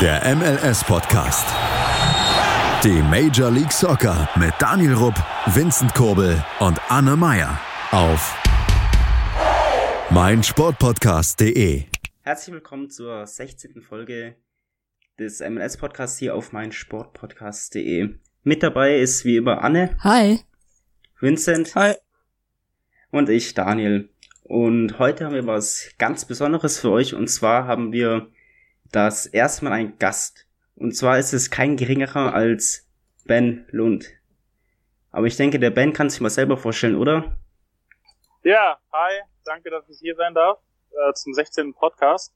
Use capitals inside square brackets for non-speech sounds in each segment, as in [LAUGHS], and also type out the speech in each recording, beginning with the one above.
Der MLS-Podcast. Die Major League Soccer mit Daniel Rupp, Vincent Kurbel und Anne Meyer auf meinsportpodcast.de. Herzlich willkommen zur 16. Folge des MLS-Podcasts hier auf meinsportpodcast.de. Mit dabei ist wie immer Anne. Hi. Vincent. Hi. Und ich, Daniel. Und heute haben wir was ganz Besonderes für euch. Und zwar haben wir das erste Mal einen Gast. Und zwar ist es kein geringerer als Ben Lund. Aber ich denke, der Ben kann sich mal selber vorstellen, oder? Ja, hi. Danke, dass ich hier sein darf äh, zum 16. Podcast.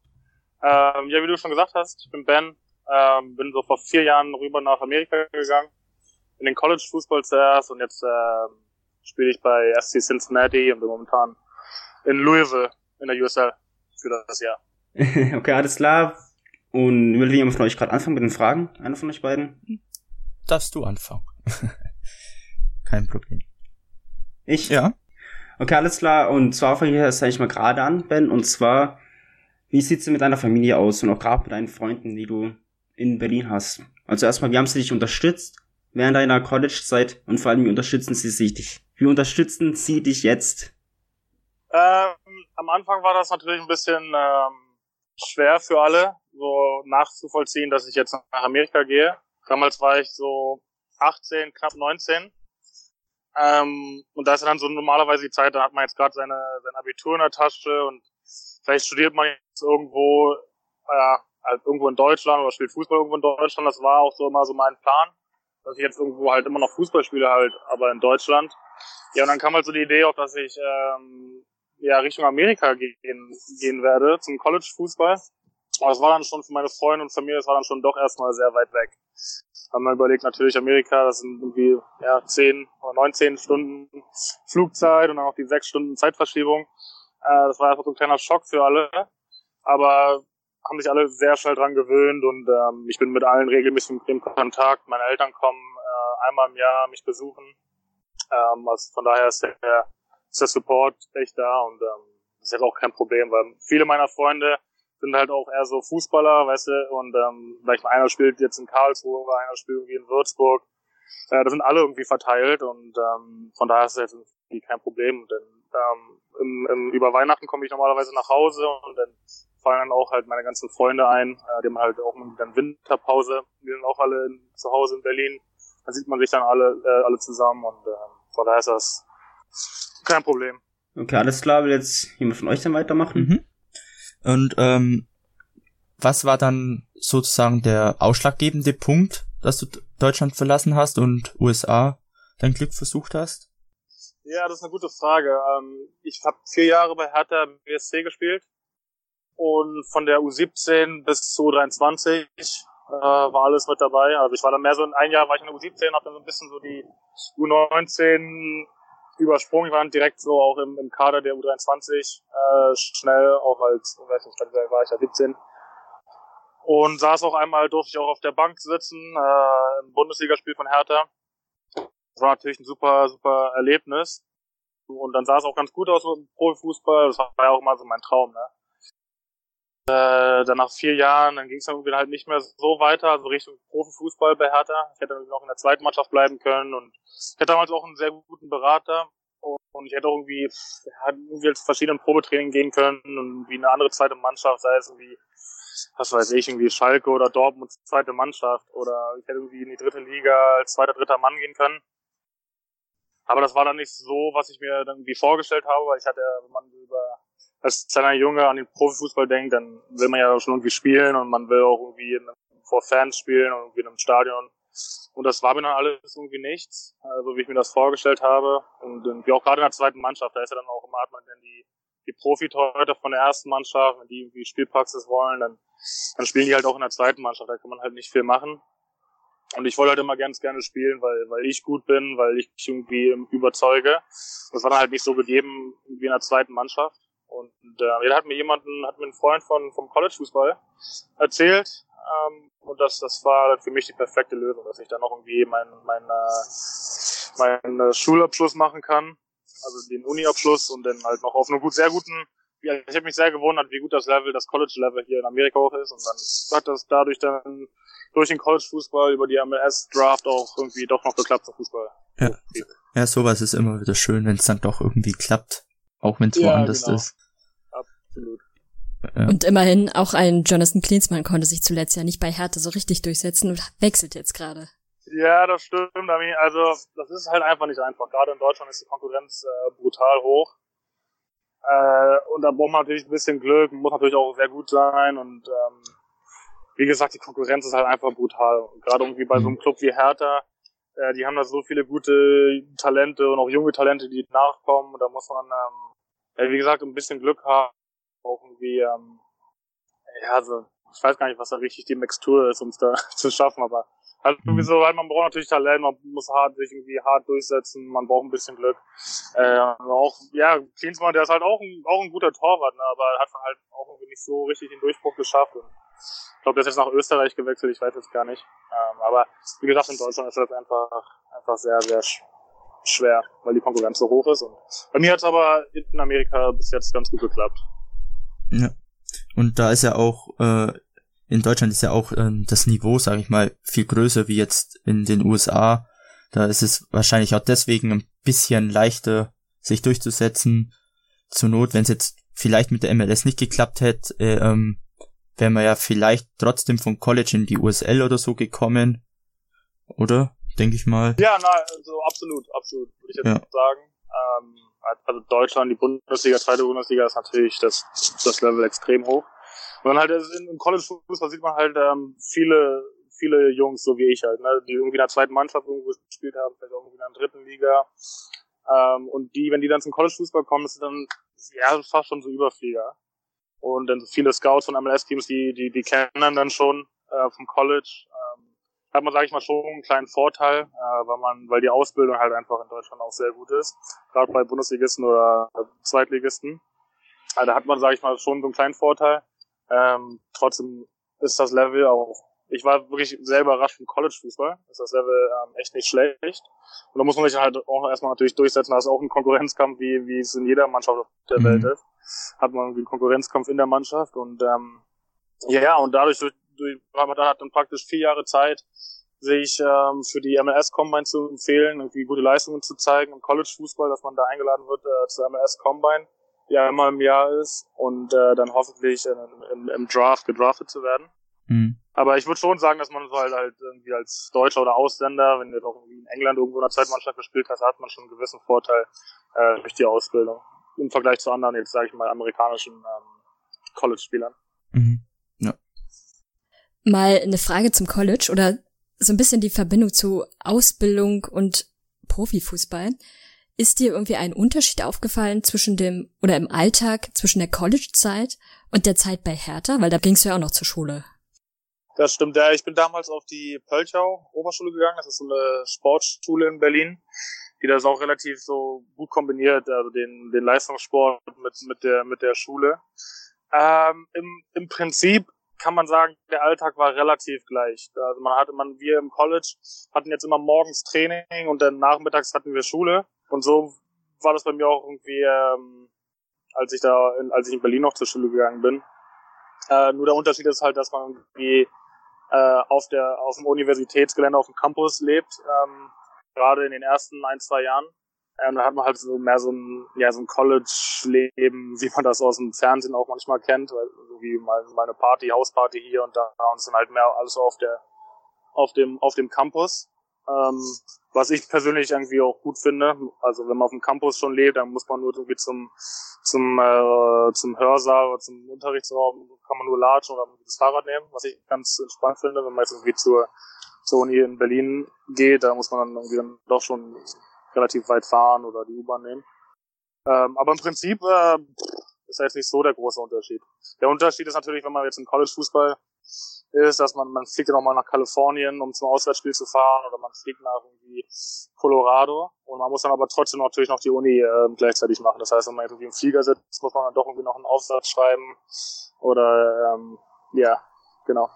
Ähm, ja, wie du schon gesagt hast, ich bin Ben. Ähm, bin so vor vier Jahren rüber nach Amerika gegangen. In den College-Fußball zuerst und jetzt ähm, spiele ich bei SC Cincinnati und bin momentan in Louisville in der USL für das Jahr. [LAUGHS] okay, alles klar. Und will jemand von euch gerade anfangen mit den Fragen? Einer von euch beiden? Darfst du anfangen. [LAUGHS] Kein Problem. Ich? Ja. Okay, alles klar. Und zwar fange ich jetzt eigentlich mal gerade an, Ben. Und zwar, wie sieht's denn mit deiner Familie aus und auch gerade mit deinen Freunden, die du in Berlin hast? Also erstmal, wie haben sie dich unterstützt während deiner College-Zeit und vor allem, wie unterstützen sie sich dich? Wie unterstützen sie dich jetzt? Ähm, am Anfang war das natürlich ein bisschen ähm, schwer für alle, so nachzuvollziehen, dass ich jetzt nach Amerika gehe. Damals war ich so 18, knapp 19. Ähm, und da ist dann so normalerweise die Zeit, da hat man jetzt gerade seine, sein Abitur in der Tasche und vielleicht studiert man jetzt irgendwo, äh, halt irgendwo in Deutschland oder spielt Fußball irgendwo in Deutschland. Das war auch so immer so mein Plan, dass ich jetzt irgendwo halt immer noch Fußball spiele, halt, aber in Deutschland. Ja, und dann kam halt so die Idee auf, dass ich ähm, ja Richtung Amerika gehen, gehen werde zum College-Fußball. Aber das war dann schon für meine Freunde und Familie, das war dann schon doch erstmal sehr weit weg. Haben wir überlegt, natürlich Amerika, das sind irgendwie ja, 10 oder 19 Stunden Flugzeit und dann noch die 6 Stunden Zeitverschiebung. Äh, das war einfach so ein kleiner Schock für alle. Aber haben sich alle sehr schnell dran gewöhnt und ähm, ich bin mit allen regelmäßig im Kontakt. Meine Eltern kommen äh, einmal im Jahr mich besuchen. Ähm, also von daher ist der, ist der Support echt da und ähm, das ist jetzt auch kein Problem, weil viele meiner Freunde sind halt auch eher so Fußballer, weißt du, und ähm, vielleicht einer spielt jetzt in Karlsruhe, einer spielt irgendwie in Würzburg. Äh, da sind alle irgendwie verteilt und ähm, von daher ist es jetzt irgendwie kein Problem. Denn ähm, im, im, über Weihnachten komme ich normalerweise nach Hause und dann fallen dann auch halt meine ganzen Freunde ein, äh, die haben halt auch dann Winterpause, die sind auch alle in, zu Hause in Berlin. Dann sieht man sich dann alle, äh, alle zusammen und äh, von daher ist das kein Problem. Okay, alles klar. Will jetzt jemand von euch dann weitermachen? Mhm. Und ähm, was war dann sozusagen der ausschlaggebende Punkt, dass du Deutschland verlassen hast und USA dein Glück versucht hast? Ja, das ist eine gute Frage. Ähm, ich habe vier Jahre bei Hertha BSC gespielt und von der U17 bis zu U23 äh, war alles mit dabei. Also ich war dann mehr so in ein Jahr war ich in der U17, habe dann so ein bisschen so die U19 übersprungen. Ich war dann direkt so auch im, im Kader der U23 äh, schnell, auch als, ich weiß nicht, war ich ja 17. Und saß auch einmal, durfte ich auch auf der Bank sitzen, äh, im Bundesligaspiel von Hertha. Das war natürlich ein super, super Erlebnis. Und dann sah es auch ganz gut aus im Profifußball. Das war ja auch immer so mein Traum, ne? Äh, dann nach vier Jahren, dann ging es dann irgendwie halt nicht mehr so weiter, also Richtung Profifußball bei Hertha. Ich hätte dann noch in der zweiten Mannschaft bleiben können und ich hatte damals auch einen sehr guten Berater und ich hätte auch irgendwie, ja, irgendwie zu verschiedenen Probetraining gehen können und wie eine andere zweite Mannschaft, sei es irgendwie, was weiß ich, irgendwie Schalke oder Dortmund zweite Mannschaft oder ich hätte irgendwie in die dritte Liga als zweiter, dritter Mann gehen können. Aber das war dann nicht so, was ich mir dann irgendwie vorgestellt habe, weil ich hatte, wenn man über als kleiner Junge an den Profifußball denkt, dann will man ja schon irgendwie spielen und man will auch irgendwie vor Fans spielen und irgendwie in einem Stadion. Und das war mir dann alles irgendwie nichts, also wie ich mir das vorgestellt habe. Und irgendwie auch gerade in der zweiten Mannschaft, da ist ja dann auch immer, hat man dann die, die Profitorhüter von der ersten Mannschaft, wenn die irgendwie Spielpraxis wollen, dann, dann spielen die halt auch in der zweiten Mannschaft, da kann man halt nicht viel machen. Und ich wollte halt immer ganz gerne spielen, weil, weil ich gut bin, weil ich irgendwie überzeuge. Das war dann halt nicht so gegeben wie in der zweiten Mannschaft. Und äh, da hat mir jemanden, hat mir ein Freund von vom College-Fußball erzählt. Ähm, und das, das war für mich die perfekte Lösung, dass ich dann noch irgendwie meinen mein, äh, mein, äh, Schulabschluss machen kann, also den Uni-Abschluss und dann halt noch auf einem gut, sehr guten ja, ich habe mich sehr gewundert, wie gut das Level, das College-Level hier in Amerika auch ist. Und dann hat das dadurch dann durch den College-Fußball über die MLS-Draft auch irgendwie doch noch geklappt zum Fußball. Ja. ja, sowas ist immer wieder schön, wenn es dann doch irgendwie klappt, auch wenn es ja, woanders genau. ist. Absolut. Ja. Und immerhin auch ein Jonathan Klinsmann konnte sich zuletzt ja nicht bei Hertha so richtig durchsetzen und wechselt jetzt gerade. Ja, das stimmt. Also das ist halt einfach nicht einfach. Gerade in Deutschland ist die Konkurrenz äh, brutal hoch. Äh, und da braucht man natürlich ein bisschen Glück, muss natürlich auch sehr gut sein und ähm, wie gesagt, die Konkurrenz ist halt einfach brutal. Und gerade irgendwie bei so einem Club wie Hertha, äh, die haben da so viele gute Talente und auch junge Talente, die nachkommen. Und da muss man, ähm, ja, wie gesagt, ein bisschen Glück haben. Auch irgendwie, ähm, ja, also, ich weiß gar nicht, was da richtig die Mixtur ist, um es da [LAUGHS] zu schaffen, aber halt sowieso, halt, man braucht natürlich Talent, man muss hart sich irgendwie hart durchsetzen, man braucht ein bisschen Glück. Äh, auch, ja, Klinsmann, der ist halt auch ein, auch ein guter Torwart, ne, aber hat halt auch irgendwie nicht so richtig den Durchbruch geschafft. Und ich glaube, der ist jetzt nach Österreich gewechselt, ich weiß jetzt gar nicht. Ähm, aber wie gesagt, in Deutschland ist das einfach, einfach sehr, sehr schwer, weil die Konkurrenz so hoch ist. Und bei mir hat es aber in Amerika bis jetzt ganz gut geklappt. Ja. Und da ist ja auch, äh, in Deutschland ist ja auch äh, das Niveau, sage ich mal, viel größer wie jetzt in den USA. Da ist es wahrscheinlich auch deswegen ein bisschen leichter, sich durchzusetzen. Zur Not, wenn es jetzt vielleicht mit der MLS nicht geklappt hätte, äh, ähm, wäre man ja vielleicht trotzdem von College in die USL oder so gekommen. Oder? Denke ich mal. Ja, nein, also absolut, absolut, würde ich jetzt ja. sagen. Ähm, also Deutschland, die Bundesliga, zweite Bundesliga ist natürlich das, das Level extrem hoch. Und dann halt im College-Fußball sieht man halt ähm, viele, viele Jungs, so wie ich halt, ne, die irgendwie in der zweiten Mannschaft irgendwo gespielt haben, vielleicht auch irgendwie in der dritten Liga. Ähm, und die, wenn die dann zum College-Fußball kommen, ist dann ja fast schon so Überflieger. Und dann viele Scouts von MLS-Teams, die, die, die kennen dann schon äh, vom College. Ähm, hat man, sage ich mal, schon einen kleinen Vorteil, äh, weil man, weil die Ausbildung halt einfach in Deutschland auch sehr gut ist. Gerade bei Bundesligisten oder Zweitligisten. Also da hat man, sage ich mal, schon so einen kleinen Vorteil. Ähm, trotzdem ist das Level auch, ich war wirklich sehr überrascht vom College-Fußball. Ist das Level ähm, echt nicht schlecht. Und da muss man sich halt auch erstmal natürlich durchsetzen. Da ist auch ein Konkurrenzkampf, wie, wie es in jeder Mannschaft auf der mhm. Welt ist hat man irgendwie einen Konkurrenzkampf in der Mannschaft und ähm, ja, und dadurch durch, durch, hat dann praktisch vier Jahre Zeit, sich ähm, für die MLS Combine zu empfehlen, irgendwie gute Leistungen zu zeigen im College Fußball, dass man da eingeladen wird äh, zur MLS Combine, die ja immer im Jahr ist und äh, dann hoffentlich äh, im, im Draft gedraftet zu werden. Mhm. Aber ich würde schon sagen, dass man so halt, halt irgendwie als Deutscher oder Ausländer, wenn du doch irgendwie in England irgendwo in der Zweitmannschaft gespielt hast, hat man schon einen gewissen Vorteil äh, durch die Ausbildung im Vergleich zu anderen, jetzt sage ich mal, amerikanischen ähm, College-Spielern. Mal eine Frage zum College oder so ein bisschen die Verbindung zu Ausbildung und Profifußball. Ist dir irgendwie ein Unterschied aufgefallen zwischen dem oder im Alltag zwischen der College-Zeit und der Zeit bei Hertha? Weil da gingst du ja auch noch zur Schule. Das stimmt, ja. Ich bin damals auf die Pölchau Oberschule gegangen. Das ist so eine Sportschule in Berlin die das auch relativ so gut kombiniert, also den, den Leistungssport mit, mit der, mit der Schule. Ähm, im, Im Prinzip kann man sagen, der Alltag war relativ gleich. Also man hatte, man, wir im College hatten jetzt immer morgens Training und dann nachmittags hatten wir Schule. Und so war das bei mir auch irgendwie, ähm, als ich da, in, als ich in Berlin noch zur Schule gegangen bin. Äh, nur der Unterschied ist halt, dass man irgendwie äh, auf der, auf dem Universitätsgelände, auf dem Campus lebt. Ähm, gerade in den ersten ein, zwei Jahren. Ähm, da hat man halt so mehr so ein, ja, so ein College-Leben, wie man das aus dem Fernsehen auch manchmal kennt, weil so wie mal, mal eine Party, Hausparty hier und da und dann halt mehr alles so auf der, auf dem, auf dem Campus. Ähm, was ich persönlich irgendwie auch gut finde. Also wenn man auf dem Campus schon lebt, dann muss man nur irgendwie zum, zum, äh, zum Hörsaal oder zum Unterrichtsraum, kann man nur latschen oder das Fahrrad nehmen, was ich ganz entspannt finde, wenn man jetzt irgendwie zur, zur Uni in Berlin geht, da muss man dann irgendwie dann doch schon relativ weit fahren oder die U-Bahn nehmen. Ähm, aber im Prinzip äh, ist da jetzt nicht so der große Unterschied. Der Unterschied ist natürlich, wenn man jetzt im College-Fußball ist, dass man, man fliegt ja nochmal nach Kalifornien, um zum Auswärtsspiel zu fahren, oder man fliegt nach irgendwie Colorado und man muss dann aber trotzdem natürlich noch die Uni äh, gleichzeitig machen. Das heißt, wenn man irgendwie im Flieger sitzt, muss man dann doch irgendwie noch einen Aufsatz schreiben oder ähm, ja, genau.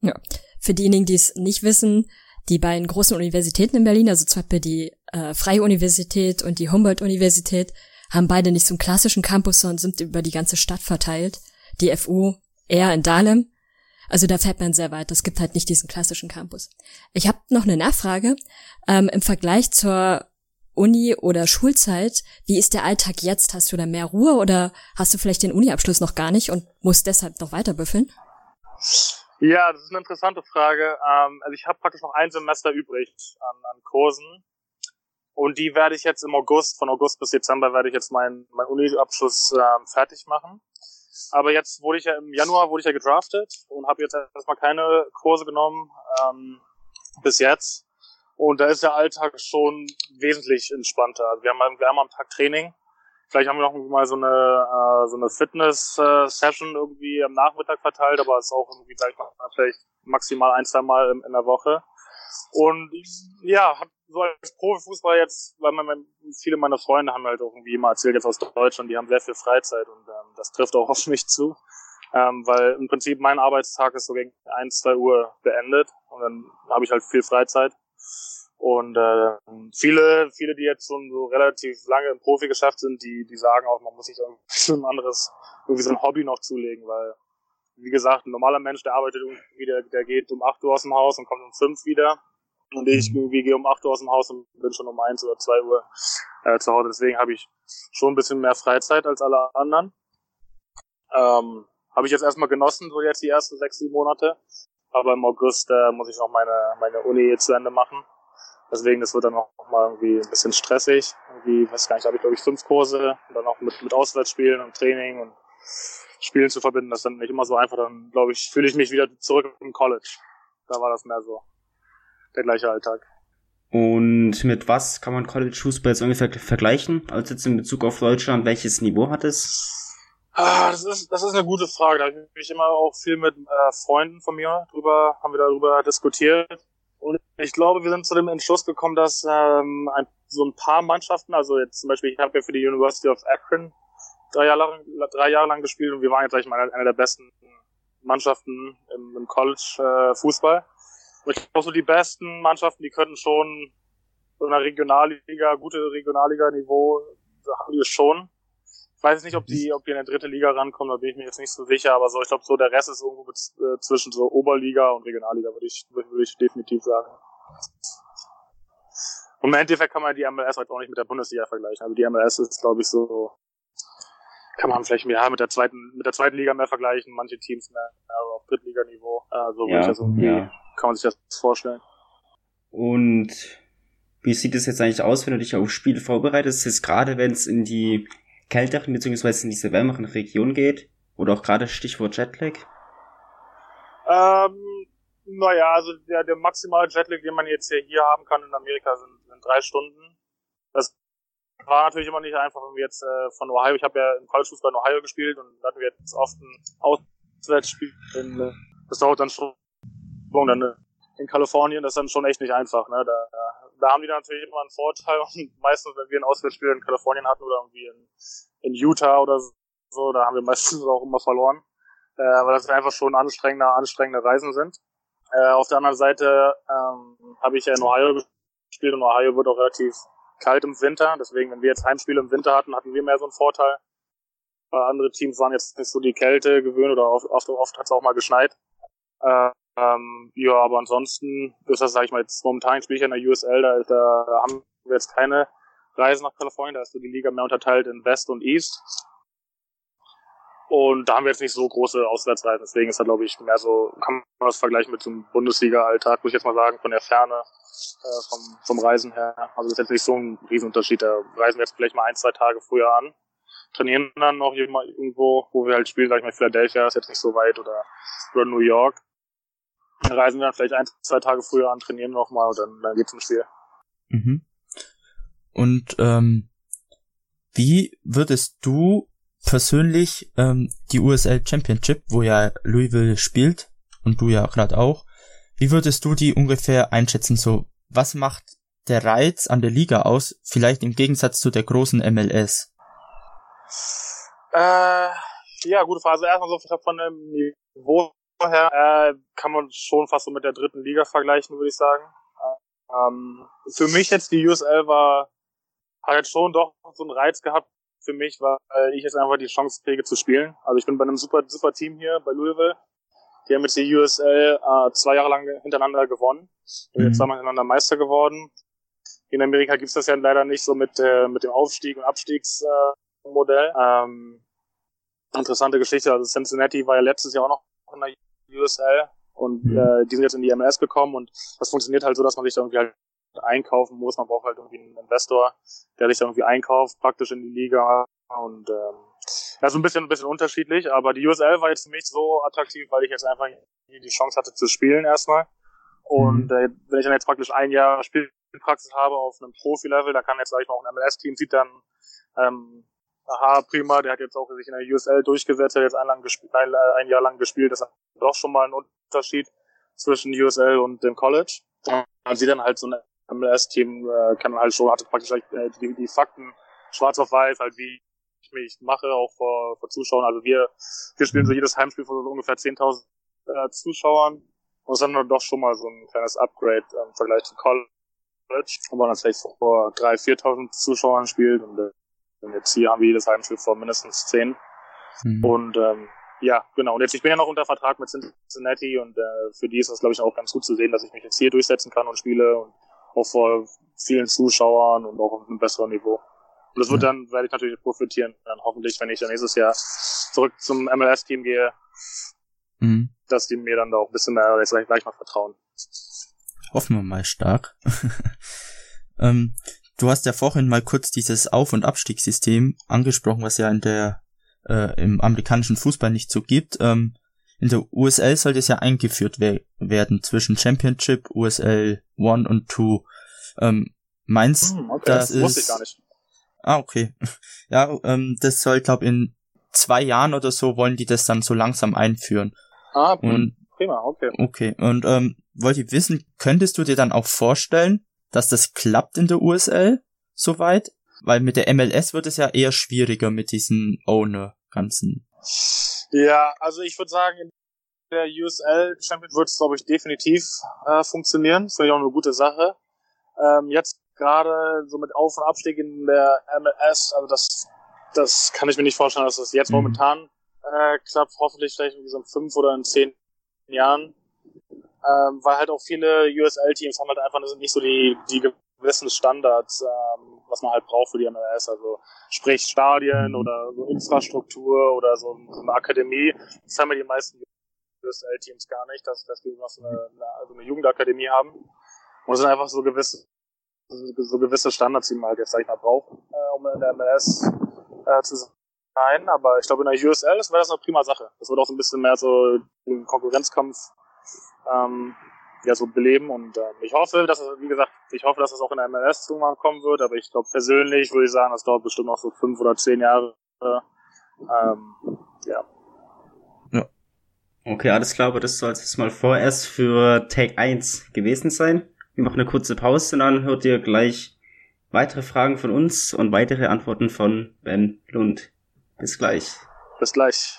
Ja, für diejenigen, die es nicht wissen, die beiden großen Universitäten in Berlin, also zum Beispiel die äh, Freie Universität und die Humboldt-Universität, haben beide nicht so einen klassischen Campus, sondern sind über die ganze Stadt verteilt. Die FU eher in Dahlem. Also da fährt man sehr weit. Es gibt halt nicht diesen klassischen Campus. Ich habe noch eine Nachfrage. Ähm, Im Vergleich zur Uni oder Schulzeit, wie ist der Alltag jetzt? Hast du da mehr Ruhe oder hast du vielleicht den Uniabschluss noch gar nicht und musst deshalb noch weiter büffeln? Ja, das ist eine interessante Frage. Ähm, also ich habe praktisch noch ein Semester übrig an, an Kursen. Und die werde ich jetzt im August, von August bis Dezember werde ich jetzt meinen mein Uni-Abschluss ähm, fertig machen. Aber jetzt wurde ich ja im Januar wurde ich ja gedraftet und habe jetzt erstmal keine Kurse genommen ähm, bis jetzt. Und da ist der Alltag schon wesentlich entspannter. Also wir haben, wir haben am Tag Training. Vielleicht haben wir noch mal so eine, äh, so eine Fitness-Session irgendwie am Nachmittag verteilt, aber es ist auch irgendwie, sag ich mal, vielleicht maximal ein, zwei Mal in, in der Woche. Und ja, hab so als Profifußball jetzt, weil man, viele meiner Freunde haben halt auch irgendwie immer erzählt jetzt aus Deutschland, die haben sehr viel Freizeit und ähm, das trifft auch [LAUGHS] auf mich zu. Ähm, weil im Prinzip mein Arbeitstag ist so gegen 1, 2 Uhr beendet und dann habe ich halt viel Freizeit. Und äh, viele, viele, die jetzt schon so relativ lange im Profigeschäft sind, die, die sagen auch, man muss sich irgendwie [LAUGHS] so ein anderes, irgendwie so ein Hobby noch zulegen, weil, wie gesagt, ein normaler Mensch, der arbeitet irgendwie, der, der geht um 8 Uhr aus dem Haus und kommt um 5 wieder. Und ich mhm. irgendwie gehe um 8 Uhr aus dem Haus und bin schon um 1 oder 2 Uhr äh, zu Hause. Deswegen habe ich schon ein bisschen mehr Freizeit als alle anderen. Ähm, habe ich jetzt erstmal genossen, so jetzt die ersten sechs, sieben Monate. Aber im August äh, muss ich noch meine, meine Uni zu Ende machen. Deswegen, das wird dann auch mal irgendwie ein bisschen stressig. Irgendwie, weiß gar nicht, habe ich glaube ich fünf Kurse und dann auch mit, mit Auswärtsspielen und Training und Spielen zu verbinden. Das ist dann nicht immer so einfach. Dann glaube ich, fühle ich mich wieder zurück im College. Da war das mehr so der gleiche Alltag. Und mit was kann man College Fußball jetzt ungefähr vergleichen? Also jetzt in Bezug auf Deutschland, welches Niveau hat es? Ah, das ist, das ist eine gute Frage. Da habe ich immer auch viel mit äh, Freunden von mir drüber, haben wir darüber diskutiert. Und ich glaube, wir sind zu dem Entschluss gekommen, dass ähm, ein, so ein paar Mannschaften, also jetzt zum Beispiel, ich habe ja für die University of Akron drei Jahre lang, drei Jahre lang gespielt und wir waren jetzt, sag ich mal, eine der besten Mannschaften im, im College äh, Fußball. Und ich glaube, so die besten Mannschaften, die könnten schon so einer Regionalliga, gute Regionalliga-Niveau, haben die schon. Ich weiß nicht, ob die, ob die in der dritte Liga rankommen, da bin ich mir jetzt nicht so sicher, aber so, ich glaube, so der Rest ist irgendwo äh, zwischen so Oberliga und Regionalliga, würde ich, würde ich definitiv sagen. Und im Endeffekt kann man die MLS halt auch nicht mit der Bundesliga vergleichen. Also die MLS ist, glaube ich, so, kann man vielleicht mehr mit der zweiten, mit der zweiten Liga mehr vergleichen, manche Teams mehr, aber auf Drittliganiveau. Äh, so ja, würde ich das irgendwie, ja. Kann man sich das vorstellen. Und wie sieht es jetzt eigentlich aus, wenn du dich auf Spiele vorbereitest? Jetzt gerade, wenn es in die kälteren beziehungsweise in diese wärmeren Regionen geht? Oder auch gerade Stichwort Jetlag? Ähm, naja, also der, der maximale Jetlag, den man jetzt hier, hier haben kann in Amerika, sind, sind drei Stunden. Das war natürlich immer nicht einfach, wenn wir jetzt äh, von Ohio, ich habe ja im College-Fußball in Ohio gespielt und da hatten wir jetzt oft ein Auswärtsspiel. In, äh, das dauert dann schon dann in Kalifornien, das ist dann schon echt nicht einfach. Ne? Da, da haben die dann natürlich immer einen Vorteil [LAUGHS] und meistens, wenn wir ein Auswärtsspiel in Kalifornien hatten oder irgendwie in, in Utah oder so, da haben wir meistens [LAUGHS] auch immer verloren, äh, weil das einfach schon anstrengende, anstrengende Reisen sind. Äh, auf der anderen Seite ähm, habe ich ja in Ohio gespielt und Ohio wird auch relativ kalt im Winter, deswegen, wenn wir jetzt Heimspiele im Winter hatten, hatten wir mehr so einen Vorteil. Äh, andere Teams waren jetzt nicht so die Kälte gewöhnt oder oft, oft, oft hat es auch mal geschneit. Äh, ähm, ja, aber ansonsten ist das, sag ich mal, jetzt momentan spiele ich in der USL, da, da haben wir jetzt keine Reise nach Kalifornien, da ist so die Liga mehr unterteilt in West und East. Und da haben wir jetzt nicht so große Auswärtsreisen, deswegen ist da, glaube ich, mehr so, kann man das vergleichen mit so einem Bundesliga-Alltag, muss ich jetzt mal sagen, von der Ferne, äh, vom, vom Reisen her. Also das ist jetzt nicht so ein Riesenunterschied, da reisen wir jetzt vielleicht mal ein, zwei Tage früher an, trainieren dann noch irgendwo, wo wir halt spielen, sag ich mal, Philadelphia ist jetzt nicht so weit oder, oder New York reisen wir dann vielleicht ein, zwei Tage früher an, trainieren nochmal und dann, dann geht's zum Spiel. Mhm. Und ähm, wie würdest du persönlich ähm, die USL Championship, wo ja Louisville spielt und du ja gerade auch, wie würdest du die ungefähr einschätzen? So, was macht der Reiz an der Liga aus, vielleicht im Gegensatz zu der großen MLS? Äh, ja, gute Frage. Also erstmal so von dem Niveau her äh, kann man schon fast so mit der dritten Liga vergleichen, würde ich sagen. Ähm, für mich jetzt die USL war hat jetzt schon doch so einen Reiz gehabt, für mich, weil ich jetzt einfach die Chance kriege zu spielen. Also ich bin bei einem super, super Team hier bei Louisville. Die haben jetzt die USL äh, zwei Jahre lang hintereinander gewonnen. Mhm. Jetzt zweimal hintereinander Meister geworden. In Amerika gibt's das ja leider nicht so mit, äh, mit dem Aufstieg und Abstiegsmodell. Äh, ähm, interessante Geschichte. Also Cincinnati war ja letztes Jahr auch noch in der USL und mhm. äh, die sind jetzt in die MLS gekommen und das funktioniert halt so, dass man sich da irgendwie halt einkaufen muss. Man braucht halt irgendwie einen Investor, der sich da irgendwie einkauft, praktisch in die Liga und ähm, ja, so ein bisschen, ein bisschen unterschiedlich, aber die USL war jetzt für mich so attraktiv, weil ich jetzt einfach die Chance hatte zu spielen erstmal. Und mhm. äh, wenn ich dann jetzt praktisch ein Jahr Spielpraxis habe auf einem Profi-Level, da kann jetzt, sag ich mal, auch ein MLS-Team sieht dann, ähm, aha, prima, der hat jetzt auch sich in der USL durchgesetzt, hat jetzt ein, lang ein, äh, ein Jahr lang gespielt, das ist doch schon mal ein Unterschied zwischen USL und dem College. Man sieht dann halt so ein MLS-Team, äh, kann halt schon, hatte praktisch äh, die, die Fakten schwarz auf weiß, halt wie ich mich mache, auch vor, vor Zuschauern. Also wir, wir spielen so jedes Heimspiel vor so ungefähr 10.000 äh, Zuschauern. Und es ist dann doch schon mal so ein kleines Upgrade äh, im Vergleich zu College, wo man dann vielleicht vor 3.000, 4.000 Zuschauern spielt. Und, äh, und jetzt hier haben wir jedes Heimspiel vor mindestens 10. Mhm. Und ähm, ja, genau. Und jetzt, ich bin ja noch unter Vertrag mit Cincinnati und äh, für die ist das, glaube ich, auch ganz gut zu sehen, dass ich mich jetzt hier durchsetzen kann und spiele und auch vor vielen Zuschauern und auch auf einem besseren Niveau. Und das wird ja. dann, werde ich natürlich profitieren, dann hoffentlich, wenn ich dann nächstes Jahr zurück zum MLS-Team gehe, mhm. dass die mir dann da auch ein bisschen mehr, gleich, gleich mal vertrauen. Hoffen wir mal stark. [LAUGHS] ähm, du hast ja vorhin mal kurz dieses Auf- und Abstiegssystem angesprochen, was ja in der äh, im amerikanischen Fußball nicht so gibt. Ähm, in der USL sollte es ja eingeführt we werden zwischen Championship, USL 1 und 2. Ähm, meinst hm, okay, das, das ist... Ich gar nicht. Ah, okay. Ja, ähm, das soll, glaube in zwei Jahren oder so wollen die das dann so langsam einführen. Ah, und, prima, okay. Okay, und ähm, wollte ich wissen, könntest du dir dann auch vorstellen, dass das klappt in der USL soweit? Weil mit der MLS wird es ja eher schwieriger mit diesen Owner ganzen. Ja, also ich würde sagen, in der USL Champion wird es, glaube ich, definitiv äh, funktionieren. Finde ich auch eine gute Sache. Ähm, jetzt gerade so mit Auf- und Abstieg in der MLS, also das, das kann ich mir nicht vorstellen, dass das jetzt mhm. momentan äh, klappt. Hoffentlich vielleicht irgendwie so in fünf oder in zehn Jahren. Ähm, weil halt auch viele USL-Teams haben halt einfach nicht so die, die gewissen Standards, ähm, was man halt braucht für die MLS. Also sprich Stadien oder so Infrastruktur oder so, eine Akademie. Das haben ja die meisten USL-Teams gar nicht, dass, dass wir noch so eine, also eine Jugendakademie haben. Und es sind einfach so gewisse, so gewisse Standards, die man halt jetzt, sag ich mal, braucht, äh, um in der MLS äh, zu sein. Aber ich glaube, in der USL wäre das eine prima Sache. Das wird auch so ein bisschen mehr so den Konkurrenzkampf ähm, ja so beleben und ähm, ich hoffe, dass es, wie gesagt, ich hoffe, dass es auch in der MLS irgendwann kommen wird, aber ich glaube persönlich würde ich sagen, das dauert bestimmt noch so fünf oder zehn Jahre. Ähm, ja. Ja. Okay, alles klar, aber das soll jetzt mal vorerst für Take 1 gewesen sein. Wir machen eine kurze Pause und dann hört ihr gleich weitere Fragen von uns und weitere Antworten von Ben Lund. Bis gleich. Bis gleich.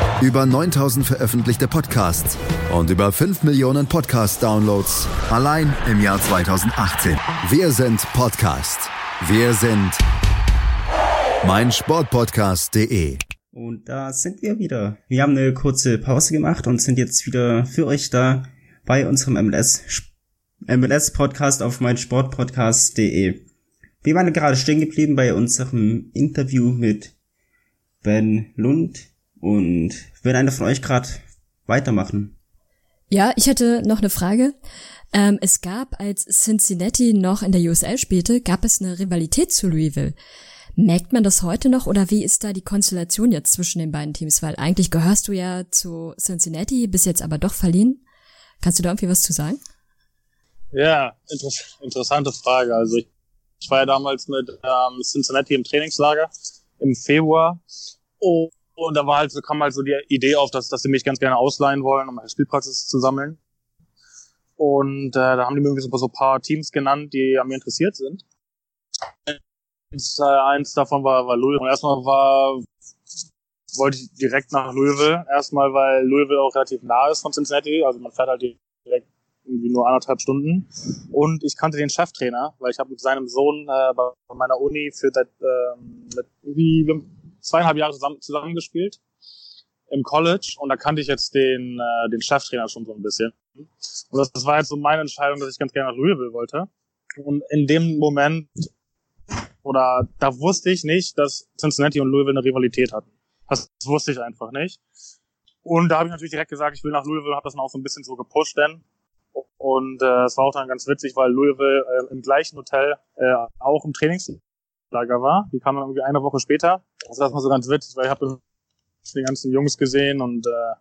über 9000 veröffentlichte Podcasts und über 5 Millionen Podcast-Downloads allein im Jahr 2018. Wir sind Podcast. Wir sind meinsportpodcast.de. Und da sind wir wieder. Wir haben eine kurze Pause gemacht und sind jetzt wieder für euch da bei unserem MLS MLS Podcast auf meinsportpodcast.de. Wir waren gerade stehen geblieben bei unserem Interview mit Ben Lund Und will einer von euch gerade weitermachen? Ja, ich hätte noch eine Frage. Ähm, es gab, als Cincinnati noch in der USL spielte, gab es eine Rivalität zu Louisville. Merkt man das heute noch oder wie ist da die Konstellation jetzt zwischen den beiden Teams? Weil eigentlich gehörst du ja zu Cincinnati, bist jetzt aber doch verliehen. Kannst du da irgendwie was zu sagen? Ja, inter interessante Frage. Also ich, ich war ja damals mit ähm, Cincinnati im Trainingslager im Februar. Und da war halt, so kam halt so die Idee auf, dass, dass sie mich ganz gerne ausleihen wollen, um meine Spielpraxis zu sammeln. Und äh, da haben die mir irgendwie so, ein paar Teams genannt, die an mir interessiert sind. Eins, äh, eins davon war, war Louisville. Und erstmal war, wollte ich direkt nach Louisville. Erstmal, weil Louisville auch relativ nah ist von Cincinnati. Also man fährt halt direkt irgendwie nur anderthalb Stunden. Und ich kannte den Cheftrainer, weil ich habe mit seinem Sohn äh, bei meiner Uni für seit, äh, mit irgendwie zweieinhalb Jahre zusammen, zusammengespielt im College und da kannte ich jetzt den, äh, den Cheftrainer schon so ein bisschen. Und das, das war jetzt so meine Entscheidung, dass ich ganz gerne nach Louisville wollte. Und in dem Moment, oder da wusste ich nicht, dass Cincinnati und Louisville eine Rivalität hatten. Das, wusste ich einfach nicht. Und da habe ich natürlich direkt gesagt, ich will nach Louisville, habe das dann auch so ein bisschen so gepusht denn. Und äh, es war auch dann ganz witzig, weil Louisville äh, im gleichen Hotel äh, auch im Trainingslager war. Die kamen dann irgendwie eine Woche später. Das war so ganz witzig, weil ich habe die ganzen Jungs gesehen und äh,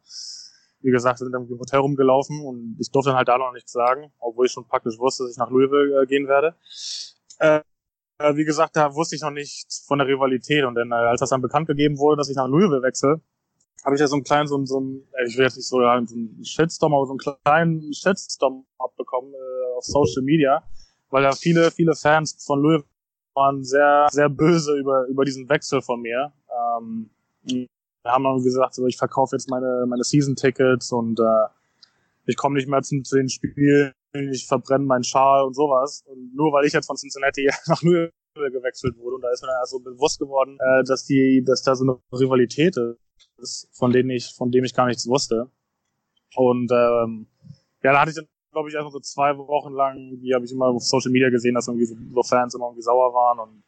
wie gesagt, sind dann im Hotel rumgelaufen und ich durfte dann halt da noch nichts sagen, obwohl ich schon praktisch wusste, dass ich nach Louisville äh, gehen werde. Äh, wie gesagt, da wusste ich noch nichts von der Rivalität und dann, äh, als das dann bekannt gegeben wurde, dass ich nach Louisville wechsle, habe ich ja so einen kleinen, so, ein, so ein, äh, ich will jetzt nicht so, ja, so einen Shitstorm, aber so einen kleinen Shitstorm abbekommen äh, auf Social Media, weil da viele, viele Fans von Louisville waren sehr, sehr böse über, über diesen Wechsel von mir. Ähm, haben dann gesagt, so, ich verkaufe jetzt meine, meine Season-Tickets und äh, ich komme nicht mehr zu, zu den Spielen, ich verbrenne meinen Schal und sowas. Und nur weil ich jetzt von Cincinnati [LAUGHS] nach Louisville gewechselt wurde und da ist mir dann so bewusst geworden, äh, dass die, dass da so eine Rivalität ist, von denen ich, von dem ich gar nichts wusste. Und ähm, ja, da hatte ich dann, glaube ich, erstmal so zwei Wochen lang, die habe ich immer auf Social Media gesehen, dass irgendwie so, Fans immer irgendwie sauer waren und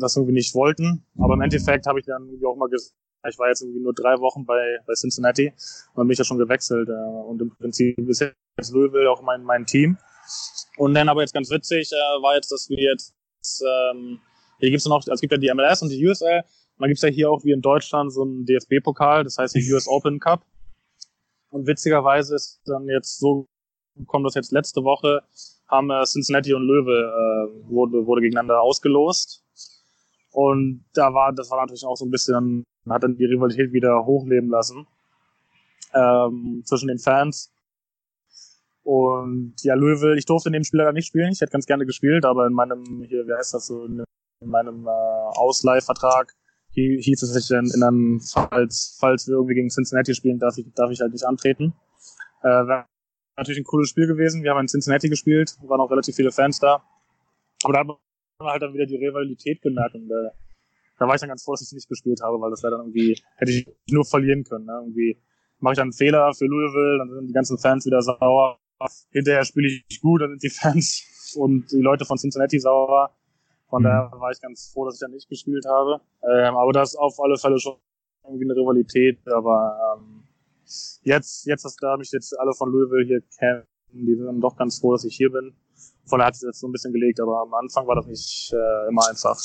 das irgendwie nicht wollten. Aber im Endeffekt habe ich dann irgendwie auch mal gesagt, ich war jetzt irgendwie nur drei Wochen bei, bei Cincinnati und dann bin ich ja schon gewechselt. Äh, und im Prinzip ist jetzt Louisville auch mein, mein Team. Und dann aber jetzt ganz witzig äh, war jetzt, dass wir jetzt, ähm, hier gibt's noch, also es gibt ja die MLS und die USL. Und dann gibt's ja hier auch wie in Deutschland so einen DFB-Pokal, das heißt die [LAUGHS] US Open Cup. Und witzigerweise ist dann jetzt so kommt das jetzt letzte Woche, haben äh, Cincinnati und Löwe äh, wurde, wurde gegeneinander ausgelost. Und da war, das war natürlich auch so ein bisschen, hat dann die Rivalität wieder hochleben lassen ähm, zwischen den Fans. Und ja, Louisville, ich durfte in dem Spiel leider nicht spielen. Ich hätte ganz gerne gespielt, aber in meinem, hier, wie heißt das so, in, meinem äh, Ausleihvertrag hieß es sich dann, in einem, falls, falls wir irgendwie gegen Cincinnati spielen, darf ich, darf ich halt nicht antreten. Äh, wäre natürlich ein cooles Spiel gewesen. Wir haben in Cincinnati gespielt, waren auch relativ viele Fans da. Aber da haben wir halt dann wieder die Rivalität gemerkt und äh, da war ich dann ganz froh, dass ich nicht gespielt habe, weil das wäre dann irgendwie, hätte ich nur verlieren können. Ne? Irgendwie mache ich dann einen Fehler für Louisville, dann sind die ganzen Fans wieder sauer. Hinterher spiele ich gut, dann sind die Fans und die Leute von Cincinnati sauer. Von mhm. daher war ich ganz froh, dass ich dann nicht gespielt habe. Ähm, aber das ist auf alle Fälle schon irgendwie eine Rivalität. Aber ähm, jetzt, jetzt, dass da mich jetzt alle von Louisville hier kennen, die sind doch ganz froh, dass ich hier bin. Von daher hat es jetzt so ein bisschen gelegt, aber am Anfang war das nicht äh, immer einfach.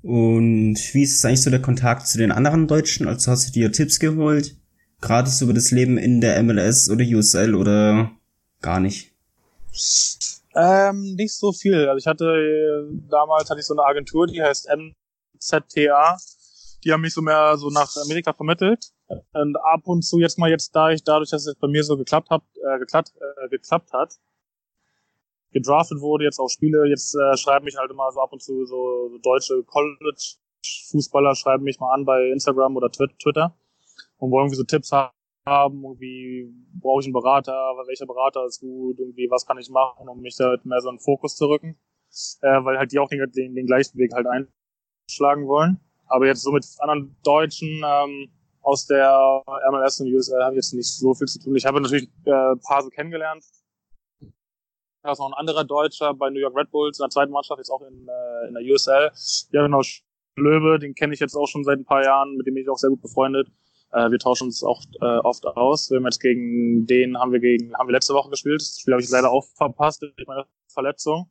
Und wie ist es eigentlich so der Kontakt zu den anderen Deutschen? Also hast du dir Tipps geholt? Gratis über das Leben in der MLS oder USL oder gar nicht? Ähm, nicht so viel. Also ich hatte äh, damals hatte ich so eine Agentur, die heißt MZTA. Die haben mich so mehr so nach Amerika vermittelt. Und ab und zu jetzt mal jetzt da ich dadurch, dass es bei mir so geklappt hat, äh, geklappt, äh, geklappt hat, gedraftet wurde, jetzt auch Spiele, jetzt äh, schreiben mich halt immer so ab und zu so, so deutsche College-Fußballer schreiben mich mal an bei Instagram oder Twitter und wollen irgendwie so Tipps haben, irgendwie brauche ich einen Berater, welcher Berater ist gut, irgendwie was kann ich machen, um mich da halt mehr so in den Fokus zu rücken, äh, weil halt die auch den, den, den gleichen Weg halt einschlagen wollen. Aber jetzt so mit anderen Deutschen ähm, aus der MLS und USL habe ich jetzt nicht so viel zu tun. Ich habe natürlich äh, ein paar so kennengelernt. Da ist noch ein anderer Deutscher bei New York Red Bulls in der zweiten Mannschaft, jetzt auch in, äh, in der USL. Ja, genau, Löwe, den kenne ich jetzt auch schon seit ein paar Jahren, mit dem bin ich auch sehr gut befreundet. Äh, wir tauschen uns auch äh, oft aus. Wir haben jetzt gegen den haben wir gegen haben wir letzte Woche gespielt. Das Spiel habe ich leider auch verpasst durch meine Verletzung.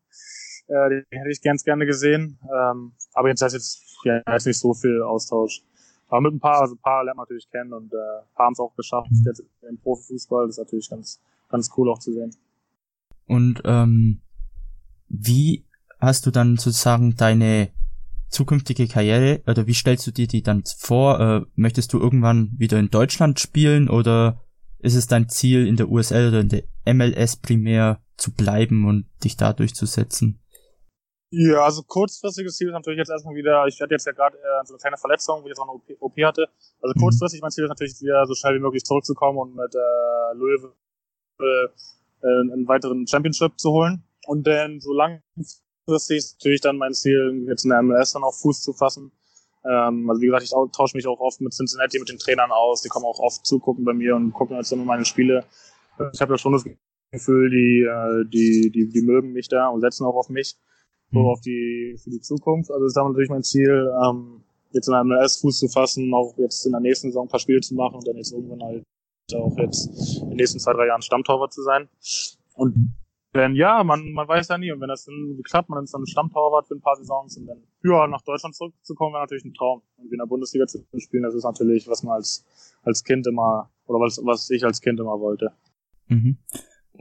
Äh, den hätte ich ganz gerne gesehen. Ähm, aber jetzt heißt jetzt ja jetzt nicht so viel Austausch. Aber mit ein paar, also ein paar lernt man natürlich kennen und äh, haben es auch geschafft jetzt im Profifußball. Das ist natürlich ganz ganz cool auch zu sehen. Und ähm, wie hast du dann sozusagen deine zukünftige Karriere oder wie stellst du dir die dann vor? Äh, möchtest du irgendwann wieder in Deutschland spielen oder ist es dein Ziel in der USL oder in der MLS primär zu bleiben und dich da durchzusetzen? Ja, also kurzfristiges Ziel ist natürlich jetzt erstmal wieder, ich hatte jetzt ja gerade äh, so eine kleine Verletzung, wo ich jetzt auch eine OP, OP hatte. Also mhm. kurzfristig mein Ziel ist natürlich wieder so schnell wie möglich zurückzukommen und mit äh, Louisville äh, einen weiteren Championship zu holen. Und dann so langfristig ist natürlich dann mein Ziel, jetzt in der MLS dann auf Fuß zu fassen. Ähm, also wie gesagt, ich tausche mich auch oft mit Cincinnati, mit den Trainern aus. Die kommen auch oft zugucken bei mir und gucken jetzt immer meine Spiele. Ich habe ja schon das Gefühl, die, äh, die, die, die mögen mich da und setzen auch auf mich, so mhm. auf die, für die Zukunft. Also das ist dann natürlich mein Ziel, ähm, jetzt in der MLS Fuß zu fassen, auch jetzt in der nächsten Saison ein paar Spiele zu machen und dann jetzt irgendwann halt auch jetzt in den nächsten zwei, drei Jahren Stammtorwart zu sein. Und denn ja, man, man weiß ja nie. Und wenn das dann geklappt, man ist dann Stammtorwart für ein paar Saisons und dann ja, nach Deutschland zurückzukommen, wäre natürlich ein Traum. Und in der Bundesliga zu spielen, das ist natürlich, was man als, als Kind immer, oder was, was ich als Kind immer wollte. Mhm.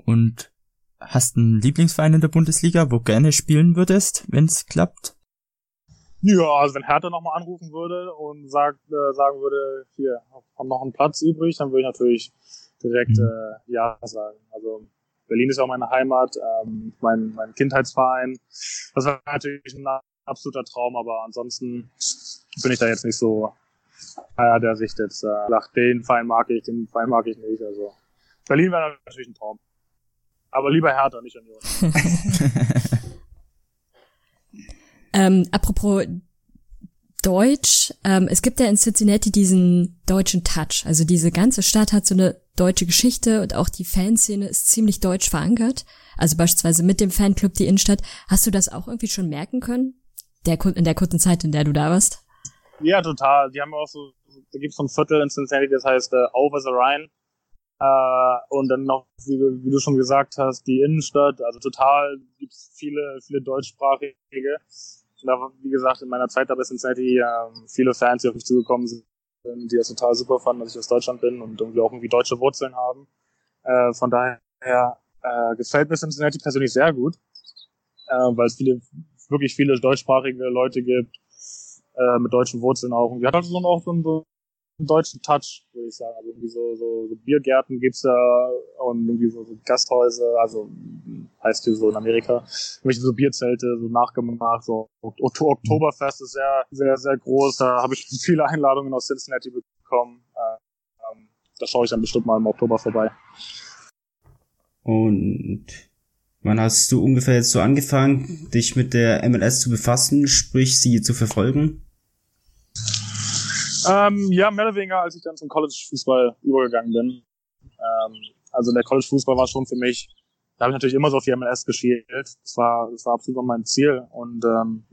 Und hast einen Lieblingsverein in der Bundesliga, wo gerne spielen würdest, wenn es klappt? Ja, also wenn Hertha nochmal anrufen würde und sagt, äh, sagen würde, hier, haben noch einen Platz übrig, dann würde ich natürlich direkt mhm. äh, ja sagen. Also Berlin ist auch meine Heimat, ähm, mein, mein Kindheitsverein. Das war natürlich ein absoluter Traum, aber ansonsten bin ich da jetzt nicht so einer, der sich jetzt äh, sagt, den Verein mag ich, den Verein mag ich nicht. Also Berlin wäre natürlich ein Traum. Aber lieber Hertha, nicht Union. [LAUGHS] [LAUGHS] ähm, apropos Deutsch, ähm, es gibt ja in Cincinnati diesen deutschen Touch. Also diese ganze Stadt hat so eine deutsche Geschichte und auch die Fanszene ist ziemlich deutsch verankert. Also beispielsweise mit dem Fanclub die Innenstadt. Hast du das auch irgendwie schon merken können? Der, in der kurzen Zeit, in der du da warst? Ja, total. Die haben auch so, da gibt's so ein Viertel in Cincinnati, das heißt äh, Over the Rhine. Äh, und dann noch, wie, wie, du schon gesagt hast, die Innenstadt. Also total gibt's viele, viele deutschsprachige. Da, wie gesagt, in meiner Zeit da bei Cincinnati äh, viele Fans, die auf mich zugekommen sind, die das total super fanden, dass ich aus Deutschland bin und irgendwie auch irgendwie deutsche Wurzeln haben. Äh, von daher äh, gefällt mir Cincinnati persönlich sehr gut, äh, weil es viele, wirklich viele deutschsprachige Leute gibt, äh, mit deutschen Wurzeln auch. Und wir hatten also auch so, so einen deutschen Touch, würde ich sagen. Also irgendwie so, so, so Biergärten gibt's da und irgendwie so, so Gasthäuser, also heißt hier so in Amerika, irgendwelche so Bierzelte so nachgemacht, so Oktoberfest ist sehr, sehr, sehr groß, da habe ich [LAUGHS] viele Einladungen aus Cincinnati bekommen. Äh, ähm, da schaue ich dann bestimmt mal im Oktober vorbei. Und wann hast du ungefähr jetzt so angefangen, dich mit der MLS zu befassen, sprich sie zu verfolgen? Ähm, ja, mehr oder weniger, als ich dann zum College-Fußball übergegangen bin. Ähm, also der College-Fußball war schon für mich, da habe ich natürlich immer so auf die MLS gespielt. Das war, das war absolut mein Ziel. Und ähm,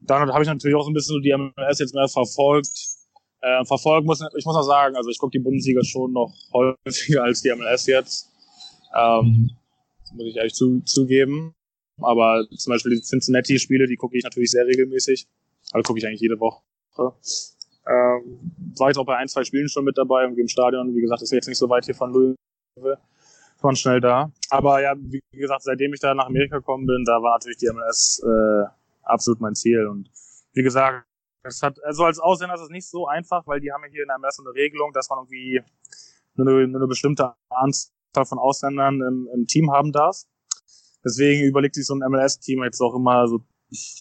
dann habe ich natürlich auch so ein bisschen so die MLS jetzt mehr verfolgt. Äh, verfolgt muss ich muss auch sagen, also ich gucke die Bundesliga schon noch häufiger als die MLS jetzt. Ähm, muss ich ehrlich zu, zugeben. Aber zum Beispiel die Cincinnati-Spiele, die gucke ich natürlich sehr regelmäßig. Also gucke ich eigentlich jede Woche. Ähm, war jetzt auch bei ein, zwei Spielen schon mit dabei und im Stadion. Wie gesagt, ist jetzt nicht so weit hier von Louisville. Von schnell da. Aber ja, wie gesagt, seitdem ich da nach Amerika gekommen bin, da war natürlich die MLS äh, absolut mein Ziel. Und wie gesagt, es hat, also als Ausländer ist es nicht so einfach, weil die haben ja hier in der MLS eine Regelung, dass man irgendwie nur eine, nur eine bestimmte Anzahl von Ausländern im, im Team haben darf. Deswegen überlegt sich so ein MLS-Team jetzt auch immer so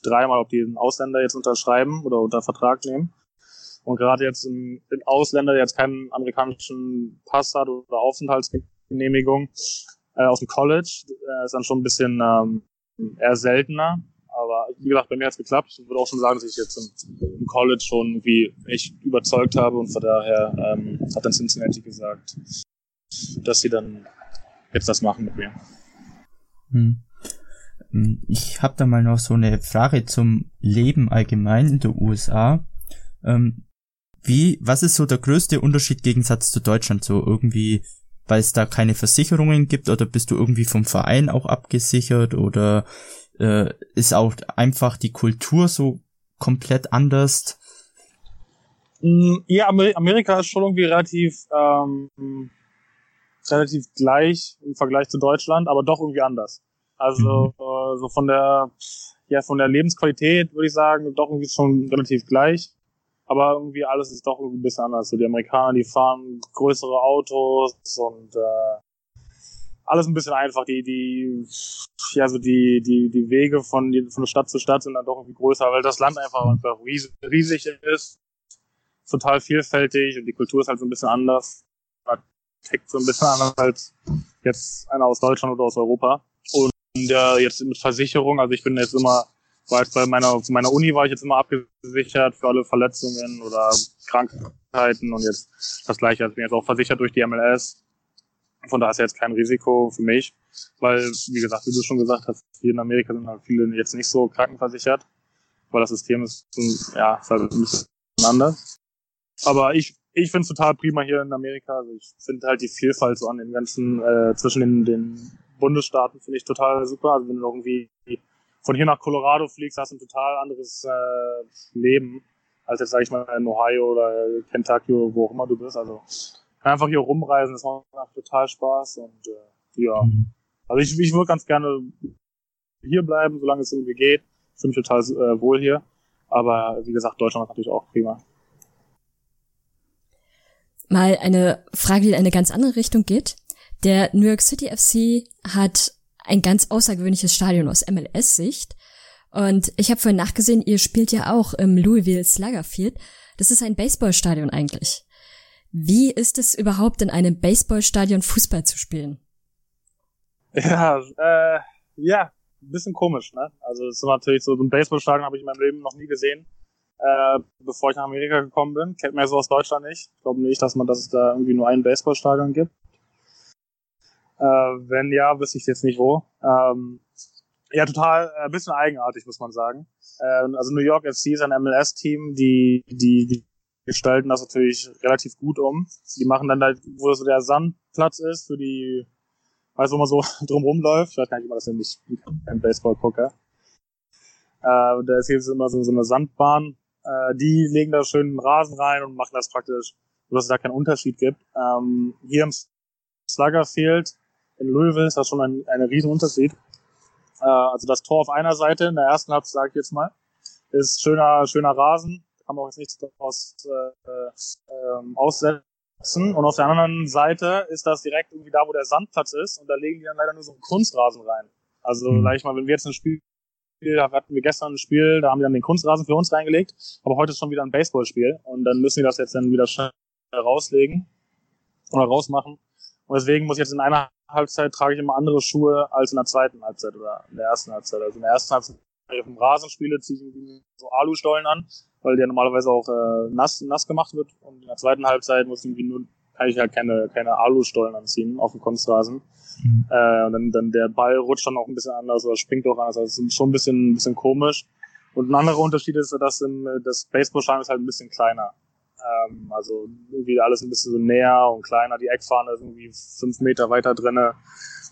dreimal, ob die einen Ausländer jetzt unterschreiben oder unter Vertrag nehmen. Und gerade jetzt ein, ein Ausländer, der jetzt keinen amerikanischen Pass hat oder Aufenthaltsgenehmigung äh, aus dem College, äh, ist dann schon ein bisschen ähm, eher seltener. Aber wie gesagt, bei mir hat's geklappt. Ich würde auch schon sagen, dass ich jetzt im, im College schon irgendwie echt überzeugt habe und von daher ähm, hat dann Cincinnati gesagt, dass sie dann jetzt das machen mit mir. Hm. Hm, ich habe da mal noch so eine Frage zum Leben allgemein in der USA. Ähm, wie, was ist so der größte Unterschied Gegensatz zu Deutschland? So irgendwie, weil es da keine Versicherungen gibt oder bist du irgendwie vom Verein auch abgesichert oder äh, ist auch einfach die Kultur so komplett anders? Mm, ja, Amerika ist schon irgendwie relativ, ähm, relativ gleich im Vergleich zu Deutschland, aber doch irgendwie anders. Also mhm. äh, so von der, ja, von der Lebensqualität würde ich sagen, doch irgendwie schon relativ gleich. Aber irgendwie alles ist doch irgendwie ein bisschen anders. So die Amerikaner, die fahren größere Autos und äh, alles ein bisschen einfach. Die, die, ja, so die, die, die Wege von, von Stadt zu Stadt sind dann doch irgendwie größer, weil das Land einfach, einfach riesig, ist, total vielfältig und die Kultur ist halt so ein bisschen anders. Tickt so ein bisschen anders als jetzt einer aus Deutschland oder aus Europa. Und äh, jetzt mit Versicherung, also ich bin jetzt immer, jetzt bei meiner, meiner Uni war ich jetzt immer abgesichert für alle Verletzungen oder Krankheiten und jetzt das gleiche. Also ich bin jetzt auch versichert durch die MLS von daher ist jetzt kein Risiko für mich, weil, wie gesagt, wie du schon gesagt hast, hier in Amerika sind halt viele jetzt nicht so krankenversichert, weil das System ist, ja, ist halt ein bisschen anders. Aber ich, ich finde es total prima hier in Amerika. Also ich finde halt die Vielfalt so an den ganzen, äh, zwischen den, den Bundesstaaten finde ich total super. Also wenn du irgendwie von hier nach Colorado fliegst, hast du ein total anderes äh, Leben, als jetzt, sag ich mal, in Ohio oder Kentucky oder wo auch immer du bist. Also einfach hier rumreisen, das macht total Spaß und äh, ja. Mhm. Also ich, ich würde ganz gerne hier bleiben, solange es irgendwie geht. Ich fühle mich total äh, wohl hier. Aber wie gesagt, Deutschland ist natürlich auch prima. Mal eine Frage, die in eine ganz andere Richtung geht. Der New York City FC hat ein ganz außergewöhnliches Stadion aus MLS-Sicht. Und ich habe vorhin nachgesehen, ihr spielt ja auch im Louisville Slugger Field. Das ist ein Baseballstadion eigentlich. Wie ist es überhaupt in einem Baseballstadion Fußball zu spielen? Ja, äh, ja, ein bisschen komisch, ne? Also es ist natürlich so, so ein Baseballstadion habe ich in meinem Leben noch nie gesehen, äh, bevor ich nach Amerika gekommen bin. Kennt man ja so aus Deutschland nicht. Ich glaube nicht, dass man, dass es da irgendwie nur ein Baseballstadion gibt. Äh, wenn ja, wüsste ich jetzt nicht wo. Ähm, ja, total, ein äh, bisschen eigenartig, muss man sagen. Äh, also New York FC ist ein MLS-Team, die, die, gestalten das natürlich relativ gut um. Die machen dann halt, wo so der Sandplatz ist, für die, weißt du, wo man so [LAUGHS] drumrum läuft. Ich weiß gar nicht, wie man das nennt, ich bin kein Baseball-Gucker. Äh, da ist jetzt immer so, so eine Sandbahn. Äh, die legen da schön Rasen rein und machen das praktisch, sodass es da keinen Unterschied gibt. Ähm, hier im Sluggerfield in Louisville ist das schon ein, ein Riesenunterschied. Äh, also das Tor auf einer Seite, in der ersten Halbzeit, sage ich jetzt mal, ist schöner, schöner Rasen, kann man auch jetzt nichts daraus äh, äh, aussetzen. Und auf der anderen Seite ist das direkt irgendwie da, wo der Sandplatz ist und da legen die dann leider nur so einen Kunstrasen rein. Also, mhm. sag ich mal, wenn wir jetzt ein Spiel da hatten wir gestern ein Spiel, da haben die dann den Kunstrasen für uns reingelegt, aber heute ist schon wieder ein Baseballspiel und dann müssen die das jetzt dann wieder schnell rauslegen oder rausmachen. Und deswegen muss ich jetzt in einer Halbzeit trage ich immer andere Schuhe als in der zweiten Halbzeit oder in der ersten Halbzeit. Also in der ersten Halbzeit wenn ich auf dem Rasen spiele, ziehe ich so Alustollen an, weil der normalerweise auch äh, nass, nass gemacht wird. Und in der zweiten Halbzeit muss ich irgendwie nur, kann ich halt keine, keine Alustollen anziehen auf dem Kunstrasen. Mhm. Äh, und dann, dann der Ball rutscht dann auch ein bisschen anders oder springt auch anders. Also es ist schon ein bisschen, ein bisschen komisch. Und ein anderer Unterschied ist, dass im, das Baseballstadion ist halt ein bisschen kleiner. Ähm, also irgendwie alles ein bisschen so näher und kleiner. Die Eckfahne ist irgendwie fünf Meter weiter drinne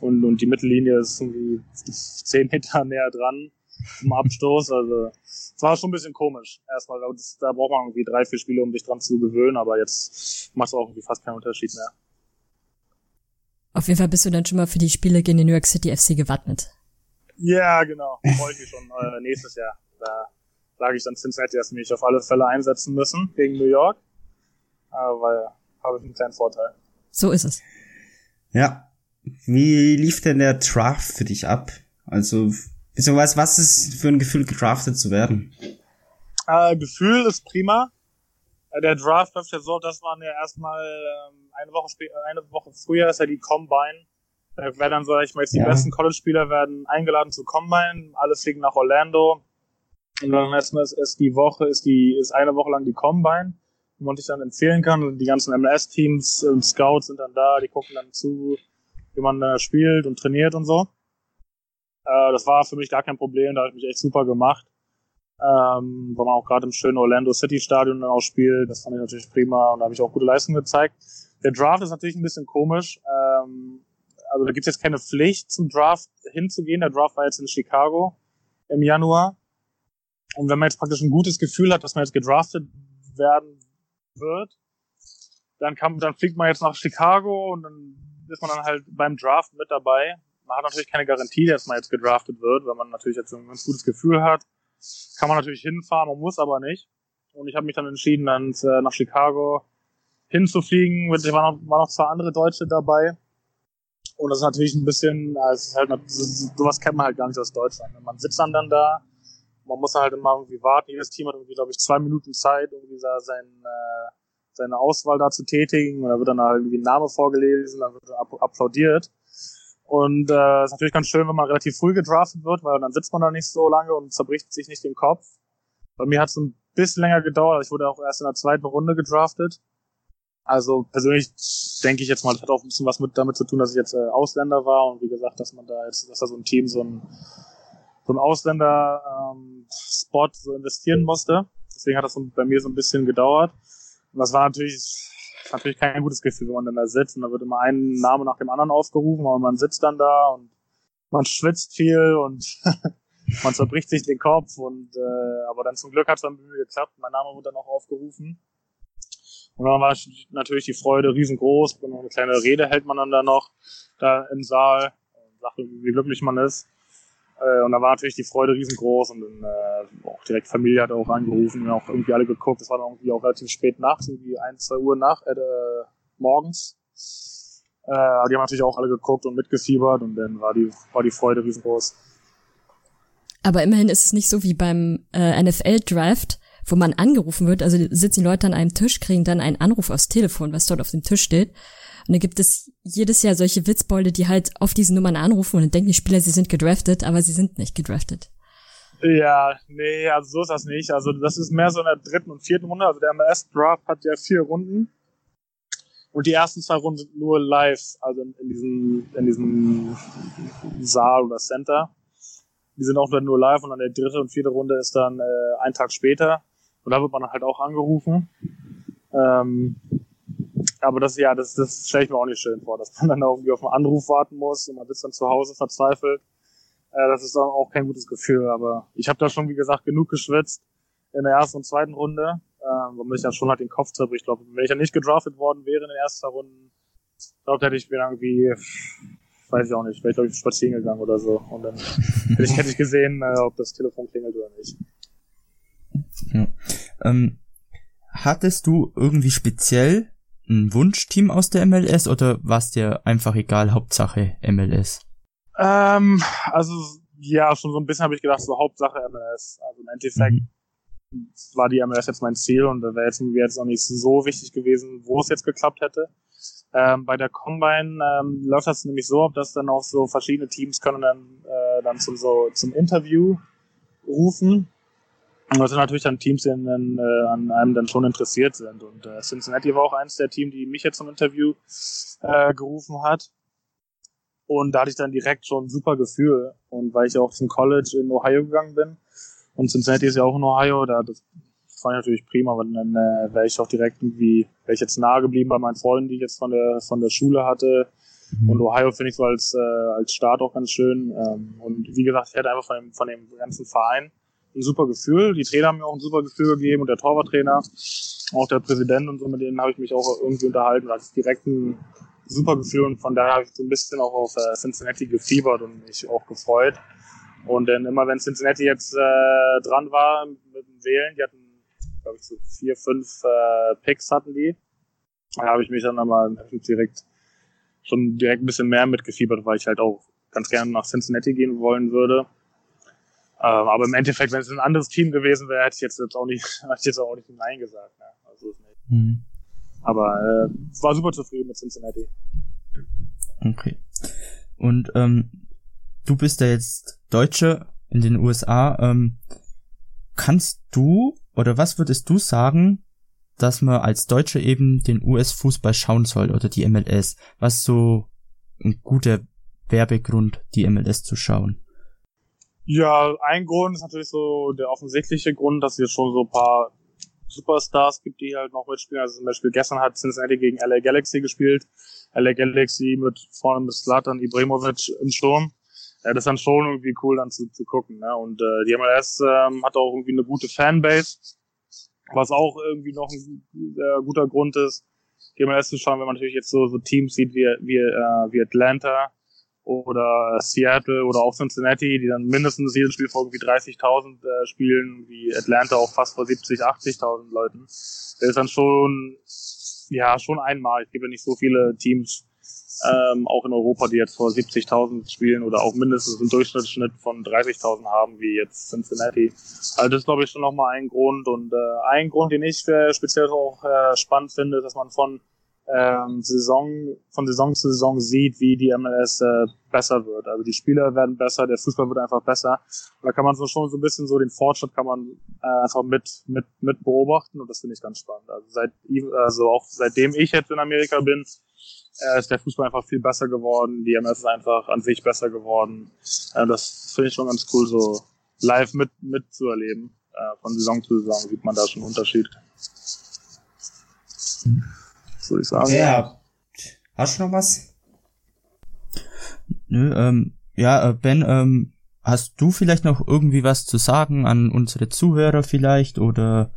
und, und die Mittellinie ist irgendwie [LAUGHS] zehn Meter näher dran zum Abstoß. Also es war schon ein bisschen komisch. Erstmal, da braucht man irgendwie drei, vier Spiele, um sich dran zu gewöhnen, aber jetzt macht es auch irgendwie fast keinen Unterschied mehr. Auf jeden Fall bist du dann schon mal für die Spiele gegen den New York City FC gewappnet. Ja, genau. Freue ich mich schon äh, nächstes Jahr. Da sage ich dann Cincinnati, dass sie mich auf alle Fälle einsetzen müssen gegen New York. Äh, weil habe ich einen kleinen Vorteil. So ist es. Ja. Wie lief denn der Draft für dich ab? Also Beziehungsweise, was ist für ein Gefühl, gedraftet zu werden? Äh, Gefühl ist prima. Äh, der Draft läuft ja so, das waren ja erstmal ähm, eine Woche eine Woche früher ist ja die Combine. Da werden dann, sag ich mal, jetzt die ja. besten College-Spieler werden eingeladen zu Combine, alle fliegen nach Orlando. Und dann ist, ist die Woche, ist die, ist eine Woche lang die Combine, wo man sich dann empfehlen kann. Und die ganzen MLS-Teams und Scouts sind dann da, die gucken dann zu, wie man da spielt und trainiert und so. Äh, das war für mich gar kein Problem, da habe ich mich echt super gemacht. Ähm, weil man auch gerade im schönen Orlando City Stadion dann auch spielt. Das fand ich natürlich prima und da habe ich auch gute Leistungen gezeigt. Der Draft ist natürlich ein bisschen komisch. Ähm, also da gibt es jetzt keine Pflicht zum Draft hinzugehen. Der Draft war jetzt in Chicago im Januar. Und wenn man jetzt praktisch ein gutes Gefühl hat, dass man jetzt gedraftet werden wird, dann kann, dann fliegt man jetzt nach Chicago und dann ist man dann halt beim Draft mit dabei. Man hat natürlich keine Garantie, dass man jetzt gedraftet wird, wenn man natürlich jetzt ein ganz gutes Gefühl hat. Kann man natürlich hinfahren, man muss aber nicht. Und ich habe mich dann entschieden, dann äh, nach Chicago hinzufliegen. Es waren noch, waren noch zwei andere Deutsche dabei. Und das ist natürlich ein bisschen, es ist halt, sowas kennt man halt gar nicht aus Deutschland. Man sitzt dann dann da, man muss halt immer irgendwie warten. Jedes Team hat irgendwie, glaube ich, zwei Minuten Zeit, irgendwie da sein, äh, seine Auswahl da zu tätigen. Und da wird dann halt irgendwie ein Name vorgelesen, dann wird applaudiert. Und äh, ist natürlich ganz schön, wenn man relativ früh gedraftet wird, weil dann sitzt man da nicht so lange und zerbricht sich nicht den Kopf. Bei mir hat es ein bisschen länger gedauert. Ich wurde auch erst in der zweiten Runde gedraftet. Also persönlich denke ich jetzt mal, das hat auch ein bisschen was mit damit zu tun, dass ich jetzt äh, Ausländer war und wie gesagt, dass man da jetzt, dass da so ein Team so ein so ein Ausländer-Spot ähm, so investieren musste. Deswegen hat das so bei mir so ein bisschen gedauert. Und das war natürlich natürlich kein gutes Gefühl, wenn man dann da sitzt und da wird immer ein Name nach dem anderen aufgerufen, aber man sitzt dann da und man schwitzt viel und [LAUGHS] man zerbricht sich den Kopf und äh, aber dann zum Glück hat es dann geklappt. Mein Name wurde dann auch aufgerufen. Und dann war natürlich die Freude riesengroß. Und eine kleine Rede hält man dann da noch da im Saal und sagt, wie glücklich man ist. Äh, und da war natürlich die Freude riesengroß und dann äh, auch direkt Familie hat auch angerufen und auch irgendwie alle geguckt. Das war dann irgendwie auch relativ spät nachts, irgendwie ein, zwei Uhr nach, äh, morgens. Äh, die haben natürlich auch alle geguckt und mitgefiebert und dann war die, war die Freude riesengroß. Aber immerhin ist es nicht so wie beim äh, NFL-Draft, wo man angerufen wird, also sitzen die Leute an einem Tisch, kriegen dann einen Anruf aufs Telefon, was dort auf dem Tisch steht. Und da gibt es jedes Jahr solche Witzbolde, die halt auf diese Nummern anrufen und dann denken die Spieler, sie sind gedraftet, aber sie sind nicht gedraftet. Ja, nee, also so ist das nicht. Also das ist mehr so in der dritten und vierten Runde. Also der MLS-Draft hat ja vier Runden. Und die ersten zwei Runden sind nur live, also in, diesem, in diesem Saal oder Center. Die sind auch nur live und dann der dritte und vierte Runde ist dann äh, ein Tag später. Und da wird man halt auch angerufen. Ähm, aber das, ja, das, das stelle ich mir auch nicht schön vor, dass man dann irgendwie auf einen Anruf warten muss und man sitzt dann zu Hause verzweifelt. Äh, das ist dann auch kein gutes Gefühl. Aber ich habe da schon, wie gesagt, genug geschwitzt in der ersten und zweiten Runde, äh, wo mich dann schon halt den Kopf zerbricht. Ich glaube, wenn ich ja nicht gedraftet worden wäre in den ersten Runden, glaube hätte ich mir irgendwie, weiß ich auch nicht, wäre ich glaube ich spazieren gegangen oder so. Und dann [LAUGHS] hätte ich, hätte ich gesehen, äh, ob das Telefon klingelt oder nicht. Ja. Ähm, hattest du irgendwie speziell ein Wunschteam aus der MLS oder war es dir einfach egal, Hauptsache MLS? Ähm, also ja, schon so ein bisschen habe ich gedacht, so Hauptsache MLS. Also im Endeffekt mhm. war die MLS jetzt mein Ziel und da wäre jetzt, wär jetzt auch nicht so wichtig gewesen, wo es jetzt geklappt hätte. Ähm, bei der Combine ähm, läuft das nämlich so dass dann auch so verschiedene Teams können dann, äh, dann zum, so, zum Interview rufen und das sind natürlich dann Teams, die dann, äh, an einem dann schon interessiert sind. Und äh, Cincinnati war auch eins der Teams, die mich jetzt zum Interview äh, gerufen hat. Und da hatte ich dann direkt schon ein super Gefühl. Und weil ich auch zum College in Ohio gegangen bin, und Cincinnati ist ja auch in Ohio, da das fand ich natürlich prima, weil dann äh, wäre ich auch direkt irgendwie, wäre ich jetzt nahe geblieben bei meinen Freunden, die ich jetzt von der von der Schule hatte. Mhm. Und Ohio finde ich so als, äh, als Start auch ganz schön. Ähm, und wie gesagt, ich hätte einfach von dem, von dem ganzen Verein ein super Gefühl. Die Trainer haben mir auch ein super Gefühl gegeben und der Torwarttrainer, auch der Präsident und so, mit denen habe ich mich auch irgendwie unterhalten. Da hatte ich direkt ein super Gefühl und von daher habe ich so ein bisschen auch auf äh, Cincinnati gefiebert und mich auch gefreut. Und dann immer, wenn Cincinnati jetzt äh, dran war mit dem Wählen, die hatten, glaube ich, so vier, fünf äh, Picks hatten die, da habe ich mich dann aber direkt schon direkt ein bisschen mehr mitgefiebert, weil ich halt auch ganz gerne nach Cincinnati gehen wollen würde. Ähm, aber im Endeffekt, wenn es ein anderes Team gewesen wäre, hätte ich jetzt, jetzt auch nicht, [LAUGHS] hätte ich jetzt auch nicht Nein gesagt. Ne? Also nicht. Mhm. Aber äh, war super zufrieden mit Cincinnati. Okay. Und ähm, du bist ja jetzt Deutsche in den USA. Ähm, kannst du oder was würdest du sagen, dass man als Deutsche eben den US-Fußball schauen soll oder die MLS? Was so ein guter Werbegrund, die MLS zu schauen? Ja, ein Grund ist natürlich so der offensichtliche Grund, dass es jetzt schon so ein paar Superstars gibt, die halt noch mitspielen. Also zum Beispiel gestern hat Cincinnati gegen LA Galaxy gespielt. LA Galaxy mit vorne mit Slatan Ibrahimovic im Sturm. Ja, das ist dann schon irgendwie cool dann zu, zu gucken. Ne? Und äh, die MLS ähm, hat auch irgendwie eine gute Fanbase, was auch irgendwie noch ein äh, guter Grund ist, die MLS zu schauen, wenn man natürlich jetzt so, so Teams sieht wie, wie, äh, wie Atlanta oder Seattle oder auch Cincinnati, die dann mindestens jedes Spiel vor irgendwie 30.000 äh, spielen, wie Atlanta auch fast vor 70, 80.000 Leuten. Das ist dann schon, ja, schon einmal. Es gibt ja nicht so viele Teams, ähm, auch in Europa, die jetzt vor 70.000 spielen oder auch mindestens einen Durchschnittsschnitt von 30.000 haben, wie jetzt Cincinnati. Also das ist, glaube ich, schon nochmal ein Grund. Und äh, ein Grund, den ich äh, speziell auch äh, spannend finde, ist, dass man von ähm, Saison, von Saison zu Saison sieht, wie die MLS äh, besser wird. Also die Spieler werden besser, der Fußball wird einfach besser. Und da kann man so schon so ein bisschen so den Fortschritt kann man äh, einfach mit, mit, mit beobachten und das finde ich ganz spannend. Also seit, also auch seitdem ich jetzt in Amerika bin, äh, ist der Fußball einfach viel besser geworden. Die MLS ist einfach an sich besser geworden. Äh, das finde ich schon ganz cool, so live mit, mitzuerleben. Äh, von Saison zu Saison sieht man da schon einen Unterschied. Mhm würde ich sagen. Ja. Hast du noch was? Nö, ähm, ja, äh, Ben, ähm, hast du vielleicht noch irgendwie was zu sagen an unsere Zuhörer vielleicht oder?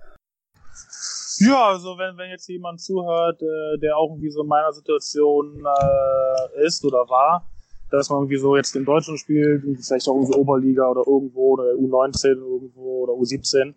Ja, also wenn, wenn jetzt jemand zuhört, äh, der auch irgendwie so in meiner Situation äh, ist oder war, dass man irgendwie so jetzt in Deutschland spielt, vielleicht auch irgendwie Oberliga oder irgendwo oder U19 irgendwo oder U17,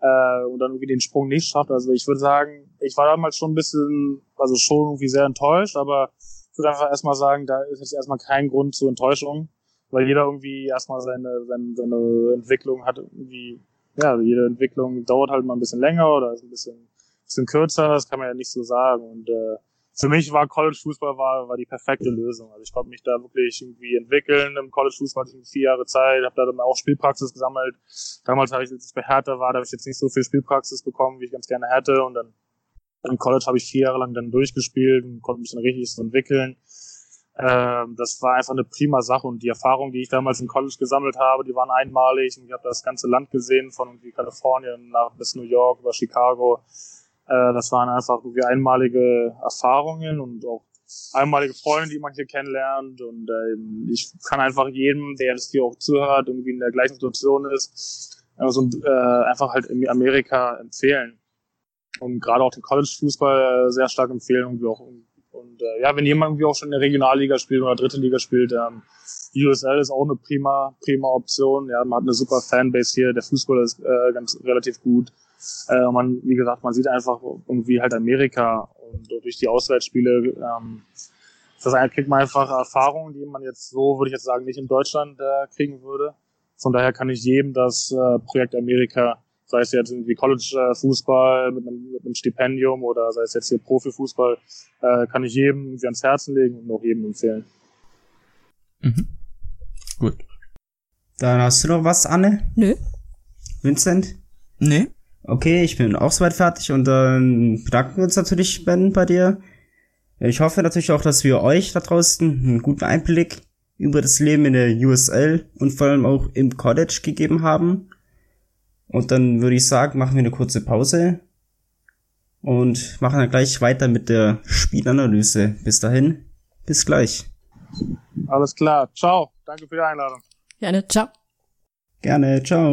äh, und dann irgendwie den Sprung nicht schafft. Also ich würde sagen, ich war damals schon ein bisschen, also schon irgendwie sehr enttäuscht, aber ich würde einfach erstmal sagen, da ist jetzt erstmal kein Grund zur Enttäuschung, weil jeder irgendwie erstmal seine, seine, seine Entwicklung hat irgendwie, ja, jede Entwicklung dauert halt mal ein bisschen länger oder ist ein bisschen, bisschen kürzer, das kann man ja nicht so sagen. Und äh, für mich war College Fußball war, war die perfekte Lösung. Also ich konnte mich da wirklich irgendwie entwickeln. Im College Fußball hatte ich vier Jahre Zeit, habe da dann auch Spielpraxis gesammelt. Damals, als ich bei Hertha war, da habe ich jetzt nicht so viel Spielpraxis bekommen, wie ich ganz gerne hätte. Und dann im College habe ich vier Jahre lang dann durchgespielt und konnte mich dann richtig so entwickeln. Ähm, das war einfach eine prima Sache und die Erfahrungen, die ich damals im College gesammelt habe, die waren einmalig und ich habe das ganze Land gesehen, von irgendwie Kalifornien nach bis New York über Chicago. Äh, das waren einfach irgendwie einmalige Erfahrungen und auch einmalige Freunde, die man hier kennenlernt. Und äh, ich kann einfach jedem, der das hier auch zuhört, irgendwie in der gleichen Situation ist, also, einfach halt in Amerika empfehlen. Und gerade auch den College-Fußball sehr stark empfehlen. Irgendwie auch, und äh, ja, wenn jemand irgendwie auch schon in der Regionalliga spielt oder dritte Liga spielt, ähm, USL ist auch eine prima, prima Option. Ja, man hat eine super Fanbase hier. Der Fußball ist äh, ganz relativ gut. Äh, man, wie gesagt, man sieht einfach irgendwie halt Amerika und durch die Auswärtsspiele ähm, das eine kriegt man einfach Erfahrungen, die man jetzt so, würde ich jetzt sagen, nicht in Deutschland äh, kriegen würde. Von daher kann ich jedem das äh, Projekt Amerika, sei es jetzt irgendwie College-Fußball mit einem, mit einem Stipendium oder sei es jetzt hier Profifußball, äh, kann ich jedem irgendwie ans Herzen legen und auch jedem empfehlen. Mhm. Gut. Dann hast du noch was, Anne? Nö. Vincent? Nee. Okay, ich bin auch soweit fertig und dann bedanken wir uns natürlich, Ben, bei dir. Ich hoffe natürlich auch, dass wir euch da draußen einen guten Einblick über das Leben in der USL und vor allem auch im College gegeben haben. Und dann würde ich sagen, machen wir eine kurze Pause und machen dann gleich weiter mit der Spielanalyse. Bis dahin, bis gleich. Alles klar, ciao. Danke für die Einladung. Gerne, ciao. Gerne, ciao.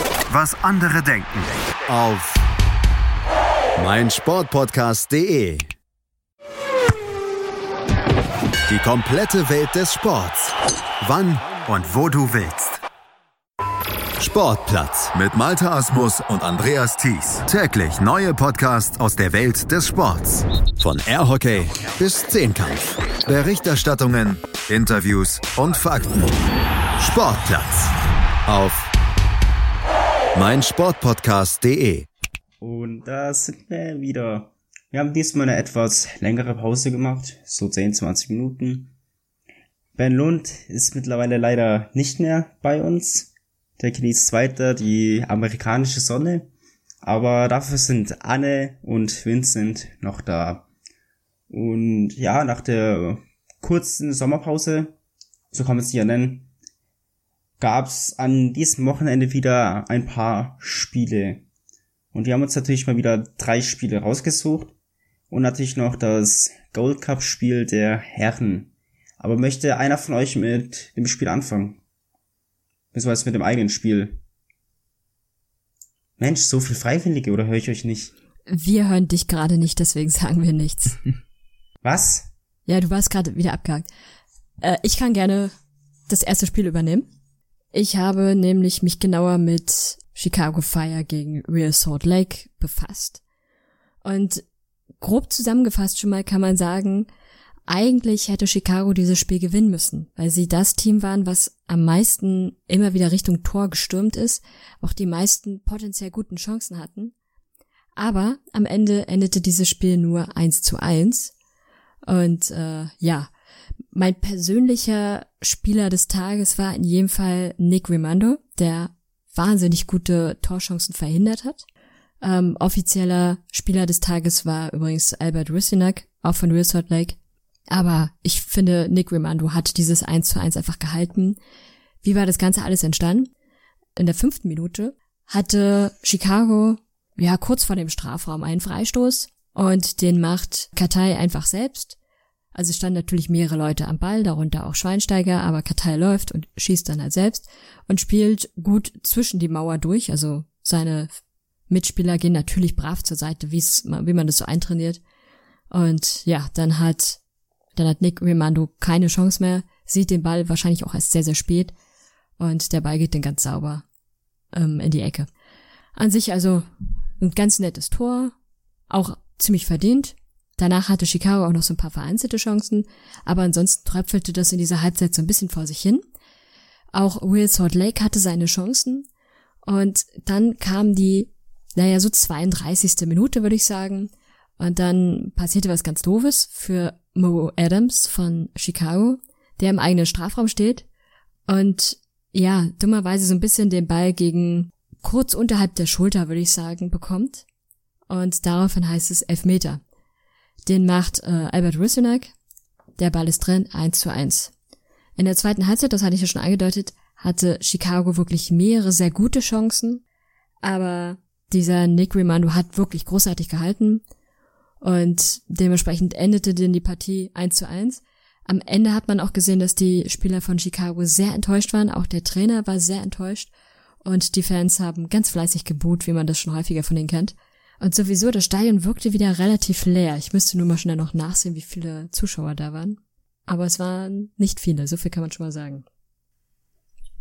was andere denken auf meinsportpodcast.de. Die komplette Welt des Sports. Wann und wo du willst. Sportplatz mit Malta Asmus und Andreas Thies. Täglich neue Podcasts aus der Welt des Sports. Von Airhockey bis Zehnkampf. Berichterstattungen, Interviews und Fakten. Sportplatz auf mein Sportpodcast.de. Und da sind wir wieder. Wir haben diesmal eine etwas längere Pause gemacht, so 10, 20 Minuten. Ben Lund ist mittlerweile leider nicht mehr bei uns. Der genießt weiter die amerikanische Sonne. Aber dafür sind Anne und Vincent noch da. Und ja, nach der kurzen Sommerpause, so kann man es ja nennen, gab's an diesem Wochenende wieder ein paar Spiele. Und wir haben uns natürlich mal wieder drei Spiele rausgesucht und natürlich noch das Gold Cup Spiel der Herren. Aber möchte einer von euch mit dem Spiel anfangen? Beziehungsweise mit dem eigenen Spiel? Mensch, so viel Freiwillige oder höre ich euch nicht? Wir hören dich gerade nicht, deswegen sagen wir nichts. [LAUGHS] Was? Ja, du warst gerade wieder abgehakt. Äh, ich kann gerne das erste Spiel übernehmen. Ich habe nämlich mich genauer mit Chicago Fire gegen Real Salt Lake befasst. Und grob zusammengefasst schon mal kann man sagen, eigentlich hätte Chicago dieses Spiel gewinnen müssen, weil sie das Team waren, was am meisten immer wieder Richtung Tor gestürmt ist, auch die meisten potenziell guten Chancen hatten. Aber am Ende endete dieses Spiel nur eins zu eins. Und äh, ja, mein persönlicher Spieler des Tages war in jedem Fall Nick Rimando, der wahnsinnig gute Torchancen verhindert hat. Ähm, offizieller Spieler des Tages war übrigens Albert Rusinak, auch von Real Salt Lake. Aber ich finde, Nick Rimando hat dieses 1 zu 1 einfach gehalten. Wie war das Ganze alles entstanden? In der fünften Minute hatte Chicago, ja, kurz vor dem Strafraum einen Freistoß und den macht Katai einfach selbst. Also standen natürlich mehrere Leute am Ball, darunter auch Schweinsteiger, aber Katai läuft und schießt dann halt selbst und spielt gut zwischen die Mauer durch. Also seine Mitspieler gehen natürlich brav zur Seite, wie's, wie man das so eintrainiert. Und ja, dann hat, dann hat Nick Rimando keine Chance mehr, sieht den Ball wahrscheinlich auch erst sehr, sehr spät und der Ball geht dann ganz sauber ähm, in die Ecke. An sich also ein ganz nettes Tor, auch ziemlich verdient. Danach hatte Chicago auch noch so ein paar vereinzelte Chancen, aber ansonsten tröpfelte das in dieser Halbzeit so ein bisschen vor sich hin. Auch Will Salt Lake hatte seine Chancen und dann kam die, naja, so 32. Minute, würde ich sagen. Und dann passierte was ganz Doofes für Mo Adams von Chicago, der im eigenen Strafraum steht und ja, dummerweise so ein bisschen den Ball gegen kurz unterhalb der Schulter, würde ich sagen, bekommt. Und daraufhin heißt es Elfmeter. Den macht äh, Albert Rusinak. Der Ball ist drin, 1 zu 1. In der zweiten Halbzeit, das hatte ich ja schon angedeutet, hatte Chicago wirklich mehrere sehr gute Chancen, aber dieser Nick Rimando hat wirklich großartig gehalten und dementsprechend endete denn die Partie 1 zu 1. Am Ende hat man auch gesehen, dass die Spieler von Chicago sehr enttäuscht waren, auch der Trainer war sehr enttäuscht und die Fans haben ganz fleißig geboot, wie man das schon häufiger von ihnen kennt. Und sowieso, das Stadion wirkte wieder relativ leer. Ich müsste nur mal schnell noch nachsehen, wie viele Zuschauer da waren. Aber es waren nicht viele, so viel kann man schon mal sagen.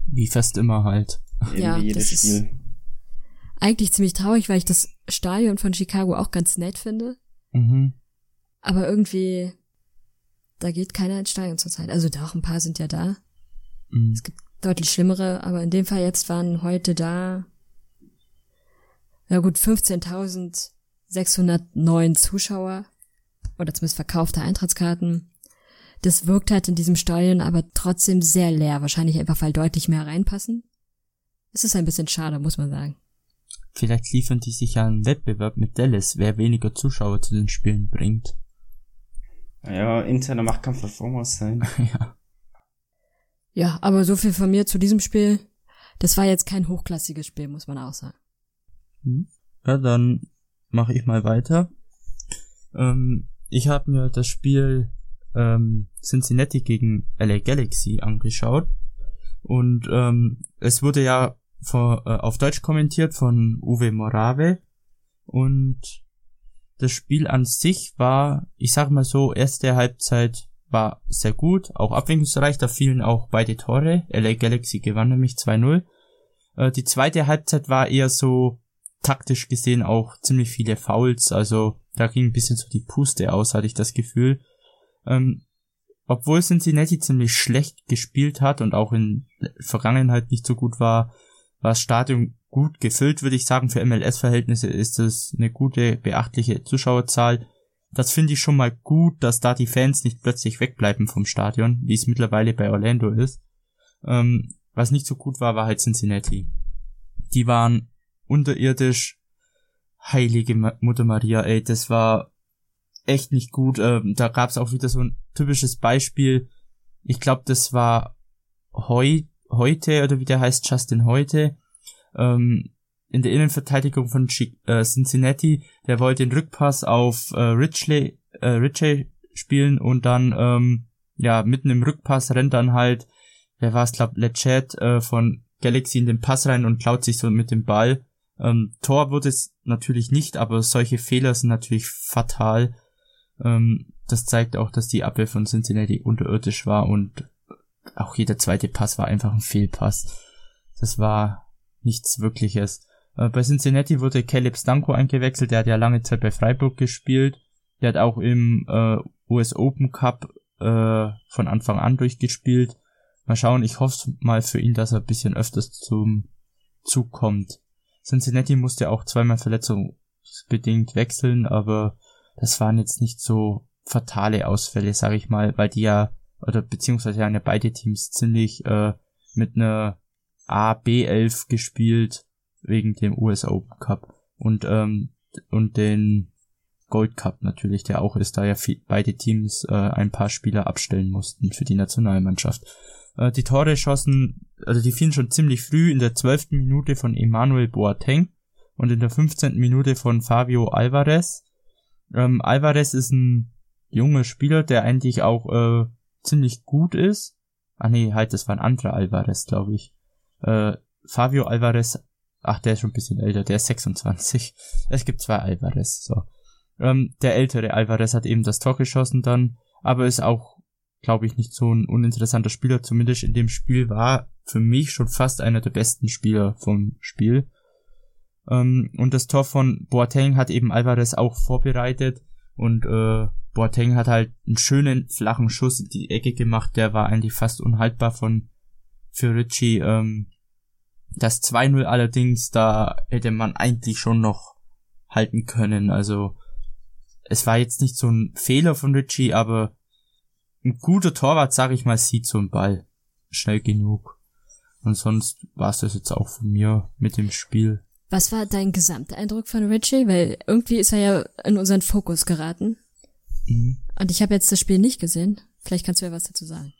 Wie fast immer halt. Ja, das ist-. Eigentlich ziemlich traurig, weil ich das Stadion von Chicago auch ganz nett finde. Mhm. Aber irgendwie, da geht keiner ins Stadion zurzeit. Also doch, ein paar sind ja da. Mhm. Es gibt deutlich schlimmere, aber in dem Fall jetzt waren heute da, ja gut, 15.609 Zuschauer oder zumindest verkaufte Eintrittskarten. Das wirkt halt in diesem Stadion aber trotzdem sehr leer, wahrscheinlich einfach, weil deutlich mehr reinpassen. Es ist ein bisschen schade, muss man sagen. Vielleicht liefern die sich ja einen Wettbewerb mit Dallas, wer weniger Zuschauer zu den Spielen bringt. Ja, interner Machtkampf wird Vormaus sein. [LAUGHS] ja. Ja, aber so viel von mir zu diesem Spiel. Das war jetzt kein hochklassiges Spiel, muss man auch sagen. Hm. Ja, dann mache ich mal weiter. Ähm, ich habe mir das Spiel ähm, Cincinnati gegen LA Galaxy angeschaut und ähm, es wurde ja vor, äh, auf Deutsch kommentiert von Uwe Morave und das Spiel an sich war, ich sag mal so, erste Halbzeit war sehr gut, auch abwechslungsreich, da fielen auch beide Tore. LA Galaxy gewann nämlich 2-0. Äh, die zweite Halbzeit war eher so taktisch gesehen auch ziemlich viele Fouls, also da ging ein bisschen so die Puste aus, hatte ich das Gefühl. Ähm, obwohl Cincinnati ziemlich schlecht gespielt hat und auch in Vergangenheit nicht so gut war, war das Stadion gut gefüllt, würde ich sagen. Für MLS-Verhältnisse ist es eine gute, beachtliche Zuschauerzahl. Das finde ich schon mal gut, dass da die Fans nicht plötzlich wegbleiben vom Stadion, wie es mittlerweile bei Orlando ist. Ähm, was nicht so gut war, war halt Cincinnati. Die waren unterirdisch. Heilige Mutter Maria, ey, das war echt nicht gut. Ähm, da gab's auch wieder so ein typisches Beispiel. Ich glaube, das war heu heute oder wie der heißt, Justin heute. Ähm, in der Innenverteidigung von äh, Cincinnati, der wollte den Rückpass auf äh, Ridgely, äh, Ridgely spielen und dann ähm, ja mitten im Rückpass rennt dann halt, wer war es, glaub Lechet äh, von Galaxy in den Pass rein und klaut sich so mit dem Ball. Ähm, Tor wurde es natürlich nicht, aber solche Fehler sind natürlich fatal. Ähm, das zeigt auch, dass die Abwehr von Cincinnati unterirdisch war und auch jeder zweite Pass war einfach ein Fehlpass. Das war nichts Wirkliches. Äh, bei Cincinnati wurde Caleb Stanko eingewechselt, der hat ja lange Zeit bei Freiburg gespielt. Der hat auch im äh, US Open Cup äh, von Anfang an durchgespielt. Mal schauen, ich hoffe mal für ihn, dass er ein bisschen öfters zum Zug kommt. Cincinnati musste auch zweimal verletzungsbedingt wechseln, aber das waren jetzt nicht so fatale Ausfälle, sage ich mal, weil die ja, oder beziehungsweise haben ja beide Teams ziemlich äh, mit einer A-B11 gespielt wegen dem US Open Cup und ähm, und den Gold Cup natürlich, der auch ist, da ja viel, beide Teams äh, ein paar Spieler abstellen mussten für die Nationalmannschaft. Äh, die Tore schossen, also die fielen schon ziemlich früh in der zwölften Minute von Emmanuel Boateng und in der 15. Minute von Fabio Alvarez. Ähm, Alvarez ist ein junger Spieler, der eigentlich auch äh, ziemlich gut ist. Ah nee, halt, das war ein anderer Alvarez, glaube ich. Äh, Fabio Alvarez Ach, der ist schon ein bisschen älter, der ist 26. [LAUGHS] Es gibt zwei Alvarez, so. Ähm, der ältere Alvarez hat eben das Tor geschossen dann, aber ist auch, glaube ich, nicht so ein uninteressanter Spieler. Zumindest in dem Spiel war für mich schon fast einer der besten Spieler vom Spiel. Ähm, und das Tor von Boateng hat eben Alvarez auch vorbereitet und äh, Boateng hat halt einen schönen flachen Schuss in die Ecke gemacht, der war eigentlich fast unhaltbar von für Richie. Ähm, das 2-0 allerdings, da hätte man eigentlich schon noch halten können. Also es war jetzt nicht so ein Fehler von Richie, aber ein guter Torwart, sag ich mal, sieht so einen Ball schnell genug. Und sonst war es das jetzt auch von mir mit dem Spiel. Was war dein Gesamteindruck von Richie? Weil irgendwie ist er ja in unseren Fokus geraten. Mhm. Und ich habe jetzt das Spiel nicht gesehen. Vielleicht kannst du ja was dazu sagen.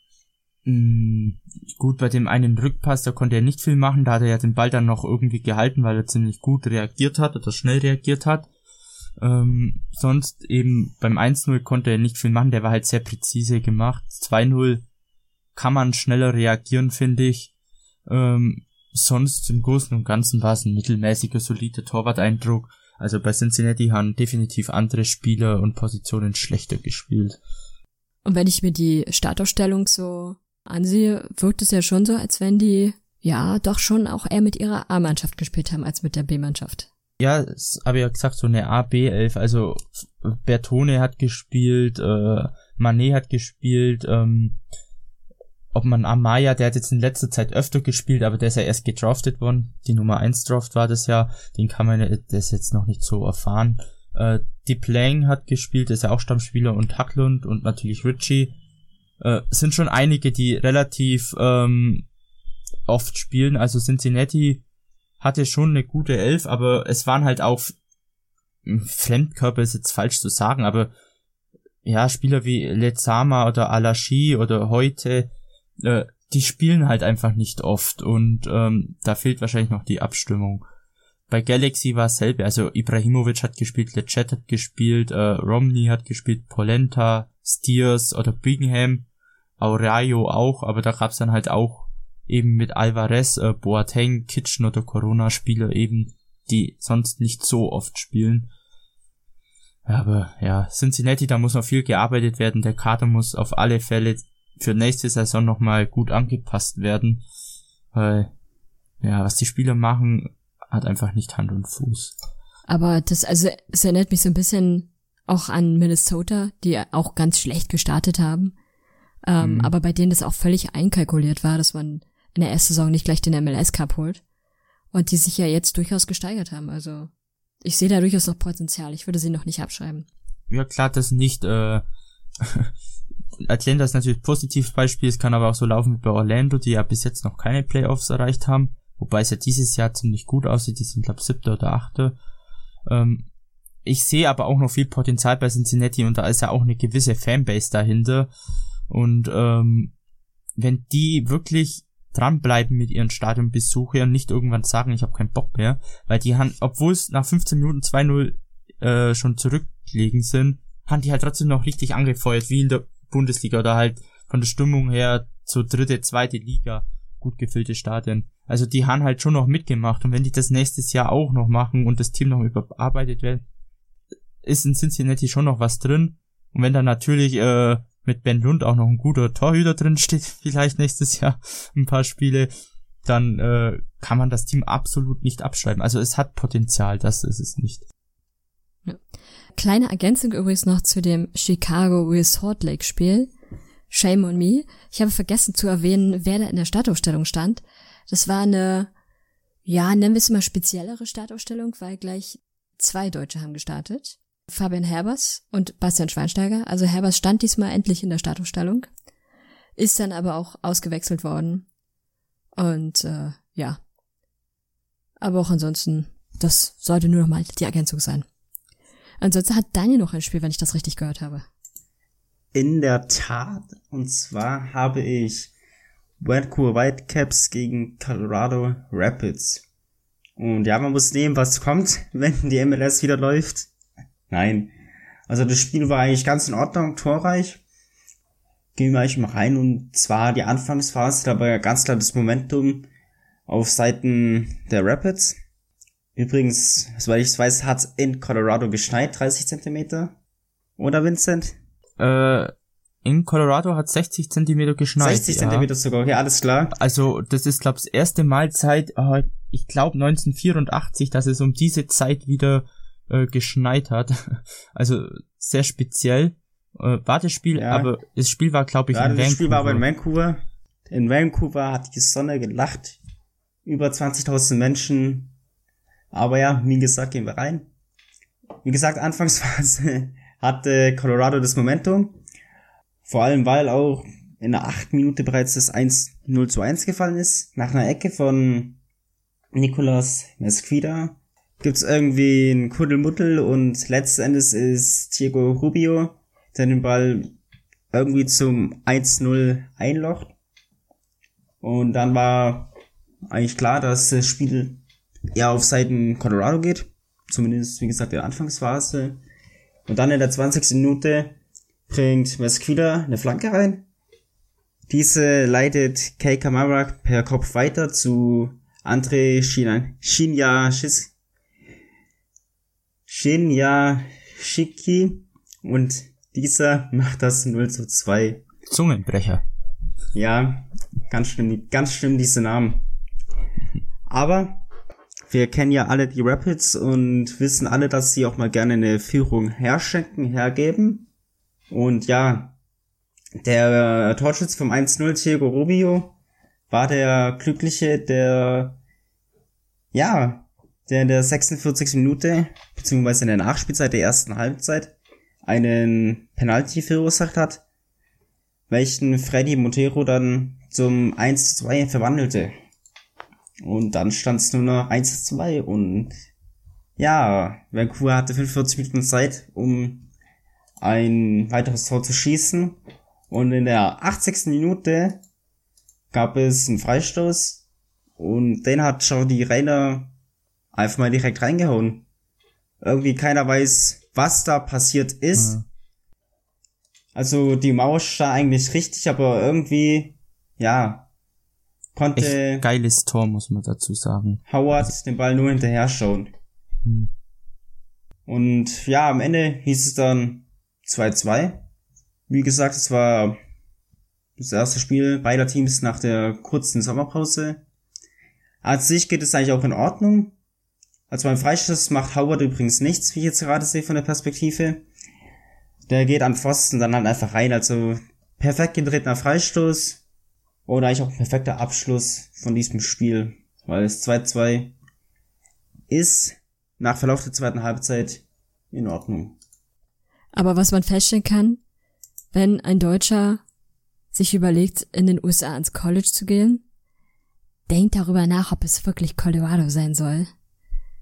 Mm, gut, bei dem einen Rückpass, da konnte er nicht viel machen, da hat er ja den Ball dann noch irgendwie gehalten, weil er ziemlich gut reagiert hat oder schnell reagiert hat. Ähm, sonst eben beim 1-0 konnte er nicht viel machen, der war halt sehr präzise gemacht. 2-0 kann man schneller reagieren, finde ich. Ähm, sonst im Großen und Ganzen war es ein mittelmäßiger, solider Torwart-Eindruck. Also bei Cincinnati haben definitiv andere Spieler und Positionen schlechter gespielt. Und wenn ich mir die Startausstellung so ansehe, wirkt es ja schon so, als wenn die ja doch schon auch eher mit ihrer A-Mannschaft gespielt haben als mit der B-Mannschaft. Ja, habe ich ja gesagt, so eine A-B-11. Also Bertone hat gespielt, äh, Manet hat gespielt, ähm, ob man Amaya, der hat jetzt in letzter Zeit öfter gespielt, aber der ist ja erst gedraftet worden. Die Nummer 1 Draft war das ja. Den kann man, ist jetzt noch nicht so erfahren. Äh, die Plang hat gespielt, ist ja auch Stammspieler und Hacklund und natürlich Richie äh, sind schon einige, die relativ ähm, oft spielen. Also Cincinnati hatte schon eine gute Elf, aber es waren halt auch Fremdkörper ist jetzt falsch zu sagen, aber ja, Spieler wie Lezama oder Alashi oder heute, äh, die spielen halt einfach nicht oft und ähm, da fehlt wahrscheinlich noch die Abstimmung. Bei Galaxy war es selbe, also Ibrahimovic hat gespielt, Lechet hat gespielt, äh, Romney hat gespielt, Polenta, Steers oder Bingham Aurelio auch, aber da gab's dann halt auch eben mit Alvarez, äh, Boateng, Kitchen oder Corona-Spieler eben, die sonst nicht so oft spielen. Aber ja, Cincinnati, da muss noch viel gearbeitet werden. Der Kader muss auf alle Fälle für nächste Saison nochmal gut angepasst werden. Weil, ja, was die Spieler machen, hat einfach nicht Hand und Fuß. Aber das, also, es erinnert mich so ein bisschen auch an Minnesota, die auch ganz schlecht gestartet haben. Ähm, mhm. Aber bei denen das auch völlig einkalkuliert war, dass man in der ersten Saison nicht gleich den MLS Cup holt. Und die sich ja jetzt durchaus gesteigert haben. Also ich sehe da durchaus noch Potenzial. Ich würde sie noch nicht abschreiben. Ja, klar, das nicht. Äh, [LAUGHS] Atlanta ist natürlich ein positives Beispiel. Es kann aber auch so laufen wie bei Orlando, die ja bis jetzt noch keine Playoffs erreicht haben. Wobei es ja dieses Jahr ziemlich gut aussieht. Die sind, glaube siebter oder achte. Ähm, ich sehe aber auch noch viel Potenzial bei Cincinnati und da ist ja auch eine gewisse Fanbase dahinter. Und ähm, wenn die wirklich dranbleiben mit ihren Stadionbesuche und nicht irgendwann sagen, ich habe keinen Bock mehr, weil die haben, obwohl es nach 15 Minuten 2-0 äh, schon zurücklegen sind, haben die halt trotzdem noch richtig angefeuert, wie in der Bundesliga oder halt von der Stimmung her zur dritte, zweite Liga gut gefüllte Stadien. Also die haben halt schon noch mitgemacht und wenn die das nächstes Jahr auch noch machen und das Team noch überarbeitet wird, ist in Cincinnati schon noch was drin. Und wenn dann natürlich äh, mit Ben Lund auch noch ein guter Torhüter drin steht, [LAUGHS] vielleicht nächstes Jahr ein paar Spiele, dann äh, kann man das Team absolut nicht abschreiben. Also es hat Potenzial, das ist es nicht. Ja. Kleine Ergänzung übrigens noch zu dem Chicago Resort Lake Spiel. Shame on me. Ich habe vergessen zu erwähnen, wer da in der Startaufstellung stand. Das war eine, ja, nennen wir es mal speziellere Startaufstellung, weil gleich zwei Deutsche haben gestartet. Fabian Herbers und Bastian Schweinsteiger. Also Herbers stand diesmal endlich in der Startaufstellung, ist dann aber auch ausgewechselt worden. Und äh, ja. Aber auch ansonsten, das sollte nur noch mal die Ergänzung sein. Ansonsten hat Daniel noch ein Spiel, wenn ich das richtig gehört habe. In der Tat. Und zwar habe ich Vancouver Whitecaps gegen Colorado Rapids. Und ja, man muss nehmen, was kommt, [LAUGHS] wenn die MLS wieder läuft. Nein. Also das Spiel war eigentlich ganz in Ordnung, torreich. Gehen wir eigentlich mal rein und zwar die Anfangsphase, da war ja ganz klar das Momentum auf Seiten der Rapids. Übrigens, soweit ich weiß, hat in Colorado geschneit, 30 Zentimeter. Oder Vincent? Äh, in Colorado hat 60 Zentimeter geschneit. 60 ja. Zentimeter sogar, okay, alles klar. Also, das ist, glaube ich, das erste Mal seit, äh, ich glaube, 1984, dass es um diese Zeit wieder äh, geschneit hat. [LAUGHS] Also sehr speziell. Äh, Wartespiel, ja. aber das Spiel war, glaube ich, ja, in Vancouver. Das Spiel war aber in Vancouver. In Vancouver hat die Sonne gelacht. Über 20.000 Menschen. Aber ja, wie gesagt, gehen wir rein. Wie gesagt, Anfangsphase [LAUGHS] hatte Colorado das Momentum. Vor allem, weil auch in der 8 Minute bereits das 1 0 zu 1 gefallen ist. Nach einer Ecke von Nicolas Mesquida gibt's irgendwie ein Kuddelmuddel und letztendlich ist Diego Rubio, der den Ball irgendwie zum 1-0 einlocht. Und dann war eigentlich klar, dass das Spiel eher auf Seiten Colorado geht. Zumindest, wie gesagt, in der Anfangsphase. Und dann in der 20. Minute bringt Mesquida eine Flanke rein. Diese leitet Kei Kamara per Kopf weiter zu Andre Shinya Shis Shinya Shiki und dieser macht das 0 zu 2. Zungenbrecher. Ja, ganz schlimm, ganz schlimm diese Namen. Aber wir kennen ja alle die Rapids und wissen alle, dass sie auch mal gerne eine Führung herschenken, hergeben. Und ja, der Torschütz vom 1-0 Diego Rubio war der Glückliche, der ja der in der 46. Minute, beziehungsweise in der Nachspielzeit der ersten Halbzeit, einen Penalty verursacht hat, welchen Freddy Montero dann zum 1 zu 2 verwandelte. Und dann stand es nur noch 1 zu 2 und ja, Vancouver hatte 45 Minuten Zeit, um ein weiteres Tor zu schießen. Und in der 80. Minute gab es einen Freistoß und den hat Jordi Reiner einfach mal direkt reingehauen. Irgendwie keiner weiß, was da passiert ist. Mhm. Also die Mauer stand eigentlich richtig, aber irgendwie, ja, konnte Echt geiles Tor, muss man dazu sagen. Howard den Ball nur hinterher schauen. Mhm. Und ja, am Ende hieß es dann 2-2. Wie gesagt, es war das erste Spiel beider Teams nach der kurzen Sommerpause. An sich geht es eigentlich auch in Ordnung. Also beim Freistoß macht Howard übrigens nichts, wie ich jetzt gerade sehe von der Perspektive. Der geht an Pfosten dann halt einfach rein. Also perfekt getretener Freistoß. Oder eigentlich auch ein perfekter Abschluss von diesem Spiel. Weil es 2-2 ist nach Verlauf der zweiten Halbzeit in Ordnung. Aber was man feststellen kann, wenn ein Deutscher sich überlegt, in den USA ins College zu gehen, denkt darüber nach, ob es wirklich Colorado sein soll.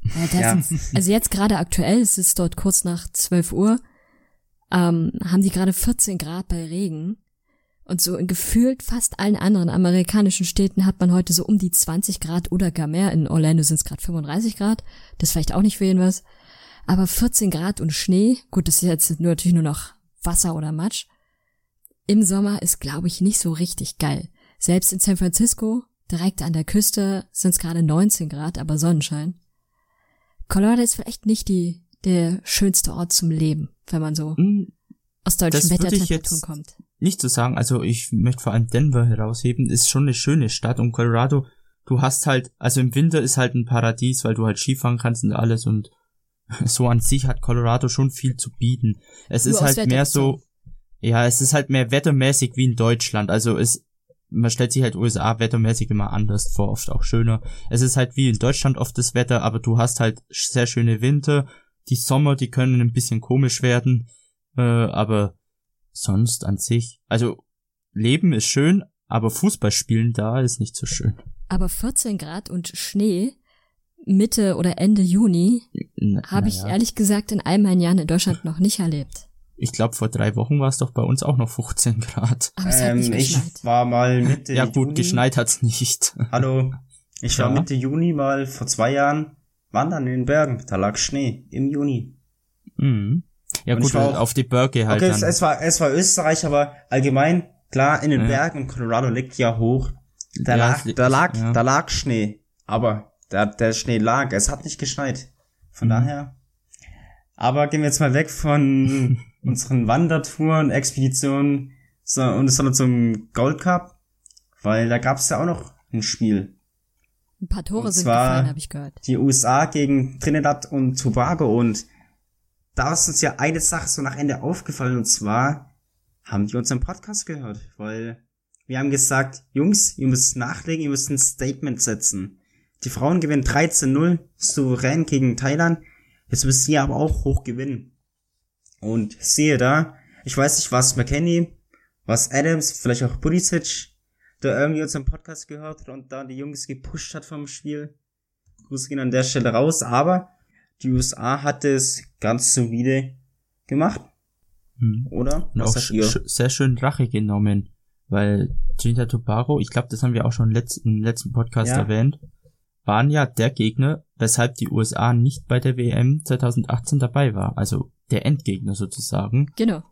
Das, Ja. Also jetzt gerade aktuell, es ist dort kurz nach 12 Uhr, ähm, haben die gerade 14 Grad bei Regen. Und so in gefühlt fast allen anderen amerikanischen Städten hat man heute so um die 20 Grad oder gar mehr. In Orlando sind es gerade 35 Grad. Das ist vielleicht auch nicht für jeden was. Aber 14 Grad und Schnee, gut, das ist jetzt nur natürlich nur noch Wasser oder Matsch. Im Sommer ist, glaube ich, nicht so richtig geil. Selbst in San Francisco, direkt an der Küste, sind es gerade 19 Grad, aber Sonnenschein. Colorado ist vielleicht nicht die, der schönste Ort zum Leben, wenn man so Hm, aus deutschen Wettertemperaturen kommt. nicht zu sagen, also ich möchte vor allem Denver herausheben, ist schon eine schöne Stadt. Und Colorado, du hast halt, also im Winter ist halt ein Paradies, weil du halt Skifahren kannst und alles. Und [LAUGHS] so an sich hat Colorado schon viel zu bieten. Es Nur ist halt mehr so, ja, es ist halt mehr wettermäßig wie in Deutschland, also es, man stellt sich halt USA wettermäßig immer anders vor, oft auch schöner. Es ist halt wie in Deutschland oft das Wetter, aber du hast halt sehr schöne Winter, die Sommer, die können ein bisschen komisch werden, äh, aber sonst an sich, also Leben ist schön, aber Fußball spielen da ist nicht so schön. Aber 14 Grad und Schnee Mitte oder Ende Juni habe ich ehrlich gesagt in all meinen Jahren in Deutschland noch nicht erlebt. Ich glaube, vor drei Wochen war es doch bei uns auch noch 15 Grad. Ähm, ich war mal Mitte Ja gut, Juni. geschneit hat's nicht. [LAUGHS] Hallo. Ich war Ja. Mitte Juni mal vor zwei Jahren wandern in den Bergen. Da lag Schnee im Juni. Mhm. Ja Und gut, war auch- auf die Berge halt okay, es, dann. es war es war Österreich, aber allgemein klar in den Ja. Bergen und Colorado liegt ja hoch. Da Ja, lag da lag ja. da lag Schnee, aber der der Schnee lag, es hat nicht geschneit. Von Mhm. daher. Aber gehen wir jetzt mal weg von [LAUGHS] unseren Wandertouren, Expeditionen so, und sondern zum Gold Cup, weil da gab's ja auch noch ein Spiel. Ein paar Tore und sind gefallen, habe ich gehört. die USA gegen Trinidad und Tobago und da ist uns ja eine Sache so nach Ende aufgefallen und zwar haben die unseren Podcast gehört, weil wir haben gesagt, Jungs, ihr müsst nachlegen, ihr müsst ein Statement setzen. Die Frauen gewinnen 13-0 souverän gegen Thailand, jetzt müsst ihr aber auch hoch gewinnen. Und siehe da, ich weiß nicht, was McKenny, was Adams, vielleicht auch Pulisic, der irgendwie unseren Podcast gehört hat und da die Jungs gepusht hat vom Spiel. Grüße gehen an der Stelle raus, aber die USA hat es ganz solide gemacht, Mhm. oder? Und Was auch sch sehr schön Rache genommen, weil Trinidad Tobago, ich glaube, das haben wir auch schon letzt im letzten Podcast Ja. erwähnt, waren ja der Gegner, weshalb die USA nicht bei der WM 2018 dabei war. Also der Endgegner sozusagen. Genau.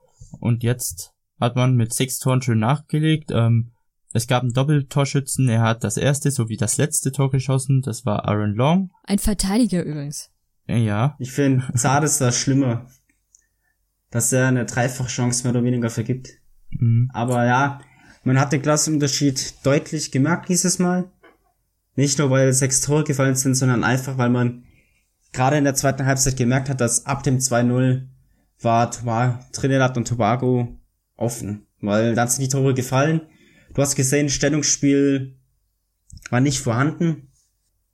Und jetzt hat man mit sechs Toren schön nachgelegt. Ähm, es gab einen Doppeltorschützen. Er hat das erste sowie das letzte Tor geschossen. Das war Aaron Long. Ein Verteidiger übrigens. Äh, Ja, Ich finde, Zart ist das schlimmer, dass er eine Dreifachchance mehr oder weniger vergibt. mhm. Aber ja, man hat den Klassenunterschied deutlich gemerkt dieses Mal. Nicht nur, weil sechs Tore gefallen sind, sondern einfach, weil man gerade in der zweiten Halbzeit gemerkt hat, dass ab dem 2-0 war Trinidad und Tobago offen. Weil dann sind die Tore gefallen. Du hast gesehen, Stellungsspiel war nicht vorhanden.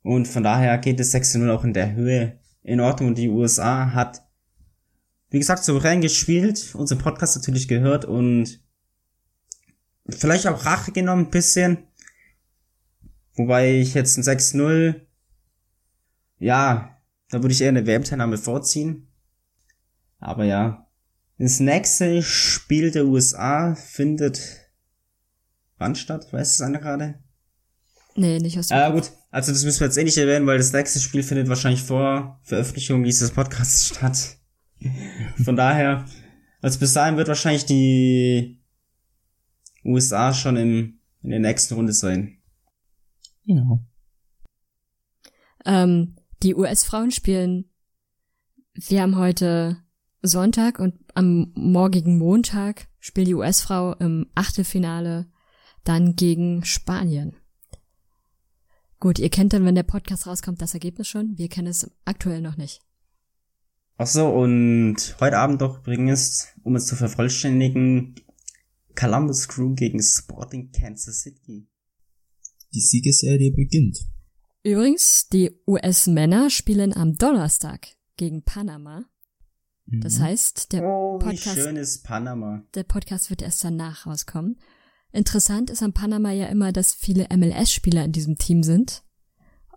Und von daher geht es 6-0 auch in der Höhe in Ordnung. Und die USA hat, wie gesagt, souverän gespielt, unseren Podcast natürlich gehört und vielleicht auch Rache genommen, ein bisschen. Wobei ich jetzt ein 6-0, ja, da würde ich eher eine WM-Teilnahme vorziehen. Aber ja, das nächste Spiel der USA findet wann statt? Weiß es einer gerade? Nee, nicht aus dem Ja gut, also das müssen wir jetzt eh nicht erwähnen, weil das nächste Spiel findet wahrscheinlich vor Veröffentlichung dieses Podcasts [LAUGHS] statt. Von daher, also bis dahin wird wahrscheinlich die USA schon im, in der nächsten Runde sein. genau. Ähm, die US-Frauen spielen, wir haben heute Sonntag und am morgigen Montag spielt die US-Frau im Achtelfinale dann gegen Spanien. Gut, ihr kennt dann, wenn der Podcast rauskommt, das Ergebnis schon. Wir kennen es aktuell noch nicht. Ach so, und heute Abend doch übrigens, um es zu vervollständigen, Columbus Crew gegen Sporting Kansas City. Die Siegesserie beginnt. Übrigens, die US-Männer spielen am Donnerstag gegen Panama. Das Mhm. heißt, der Oh, wie Podcast, schön ist Panama. der Podcast wird erst danach rauskommen. Interessant ist an Panama ja immer, dass viele MLS-Spieler in diesem Team sind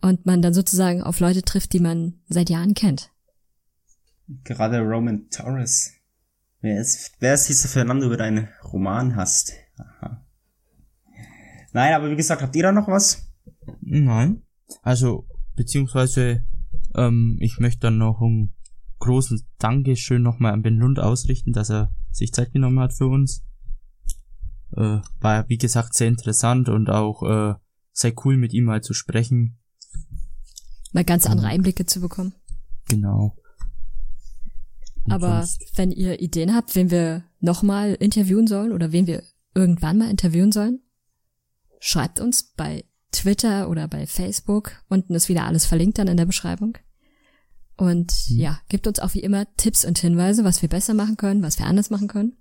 und man dann sozusagen auf Leute trifft, die man seit Jahren kennt. Gerade Roman Torres. Wer ist, wer ist dieser Fernando, über deinen Roman hast? Aha. Nein, aber wie gesagt, habt ihr da noch was? Nein. Also, beziehungsweise, ähm, ich möchte dann noch ein großes Dankeschön nochmal an Ben Lund ausrichten, dass er sich Zeit genommen hat für uns. Äh, war, wie gesagt, sehr interessant und auch äh, sehr cool, mit ihm mal zu sprechen. Mal ganz andere Einblicke zu bekommen. Genau. Und Aber sonst- wenn ihr Ideen habt, wen wir nochmal interviewen sollen oder wen wir irgendwann mal interviewen sollen, schreibt uns bei Twitter oder bei Facebook. Unten ist wieder alles verlinkt dann in der Beschreibung. Und ja, gebt uns auch wie immer Tipps und Hinweise, was wir besser machen können, was wir anders machen können.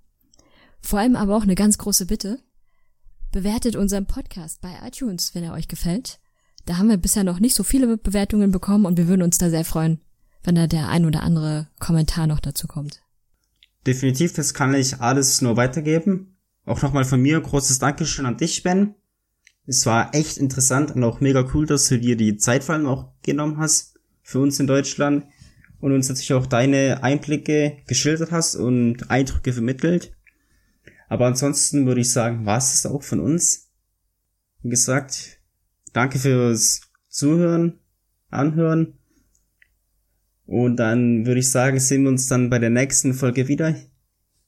Vor allem aber auch eine ganz große Bitte. Bewertet unseren Podcast bei iTunes, wenn er euch gefällt. Da haben wir bisher noch nicht so viele Bewertungen bekommen und wir würden uns da sehr freuen, wenn da der ein oder andere Kommentar noch dazu kommt. Definitiv, das kann ich alles nur weitergeben. Auch nochmal von mir großes Dankeschön an dich, Ben. Es war echt interessant und auch mega cool, dass du dir die Zeit vor allem auch genommen hast für uns in Deutschland und uns natürlich auch deine Einblicke geschildert hast und Eindrücke vermittelt. Aber ansonsten würde ich sagen, war es auch von uns. Wie gesagt, danke fürs Zuhören, Anhören. Und dann würde ich sagen, sehen wir uns dann bei der nächsten Folge wieder.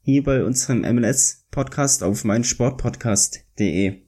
Hier bei unserem MLS-Podcast auf meinsportpodcast.de.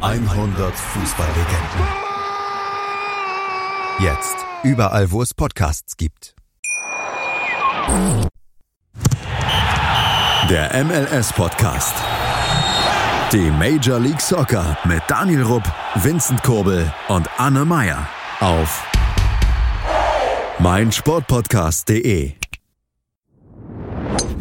100 Fußballlegenden. Jetzt überall, wo es Podcasts gibt. Der MLS Podcast. Die Major League Soccer mit Daniel Rupp, Vincent Kurbel und Anne Meyer auf meinsportpodcast.de.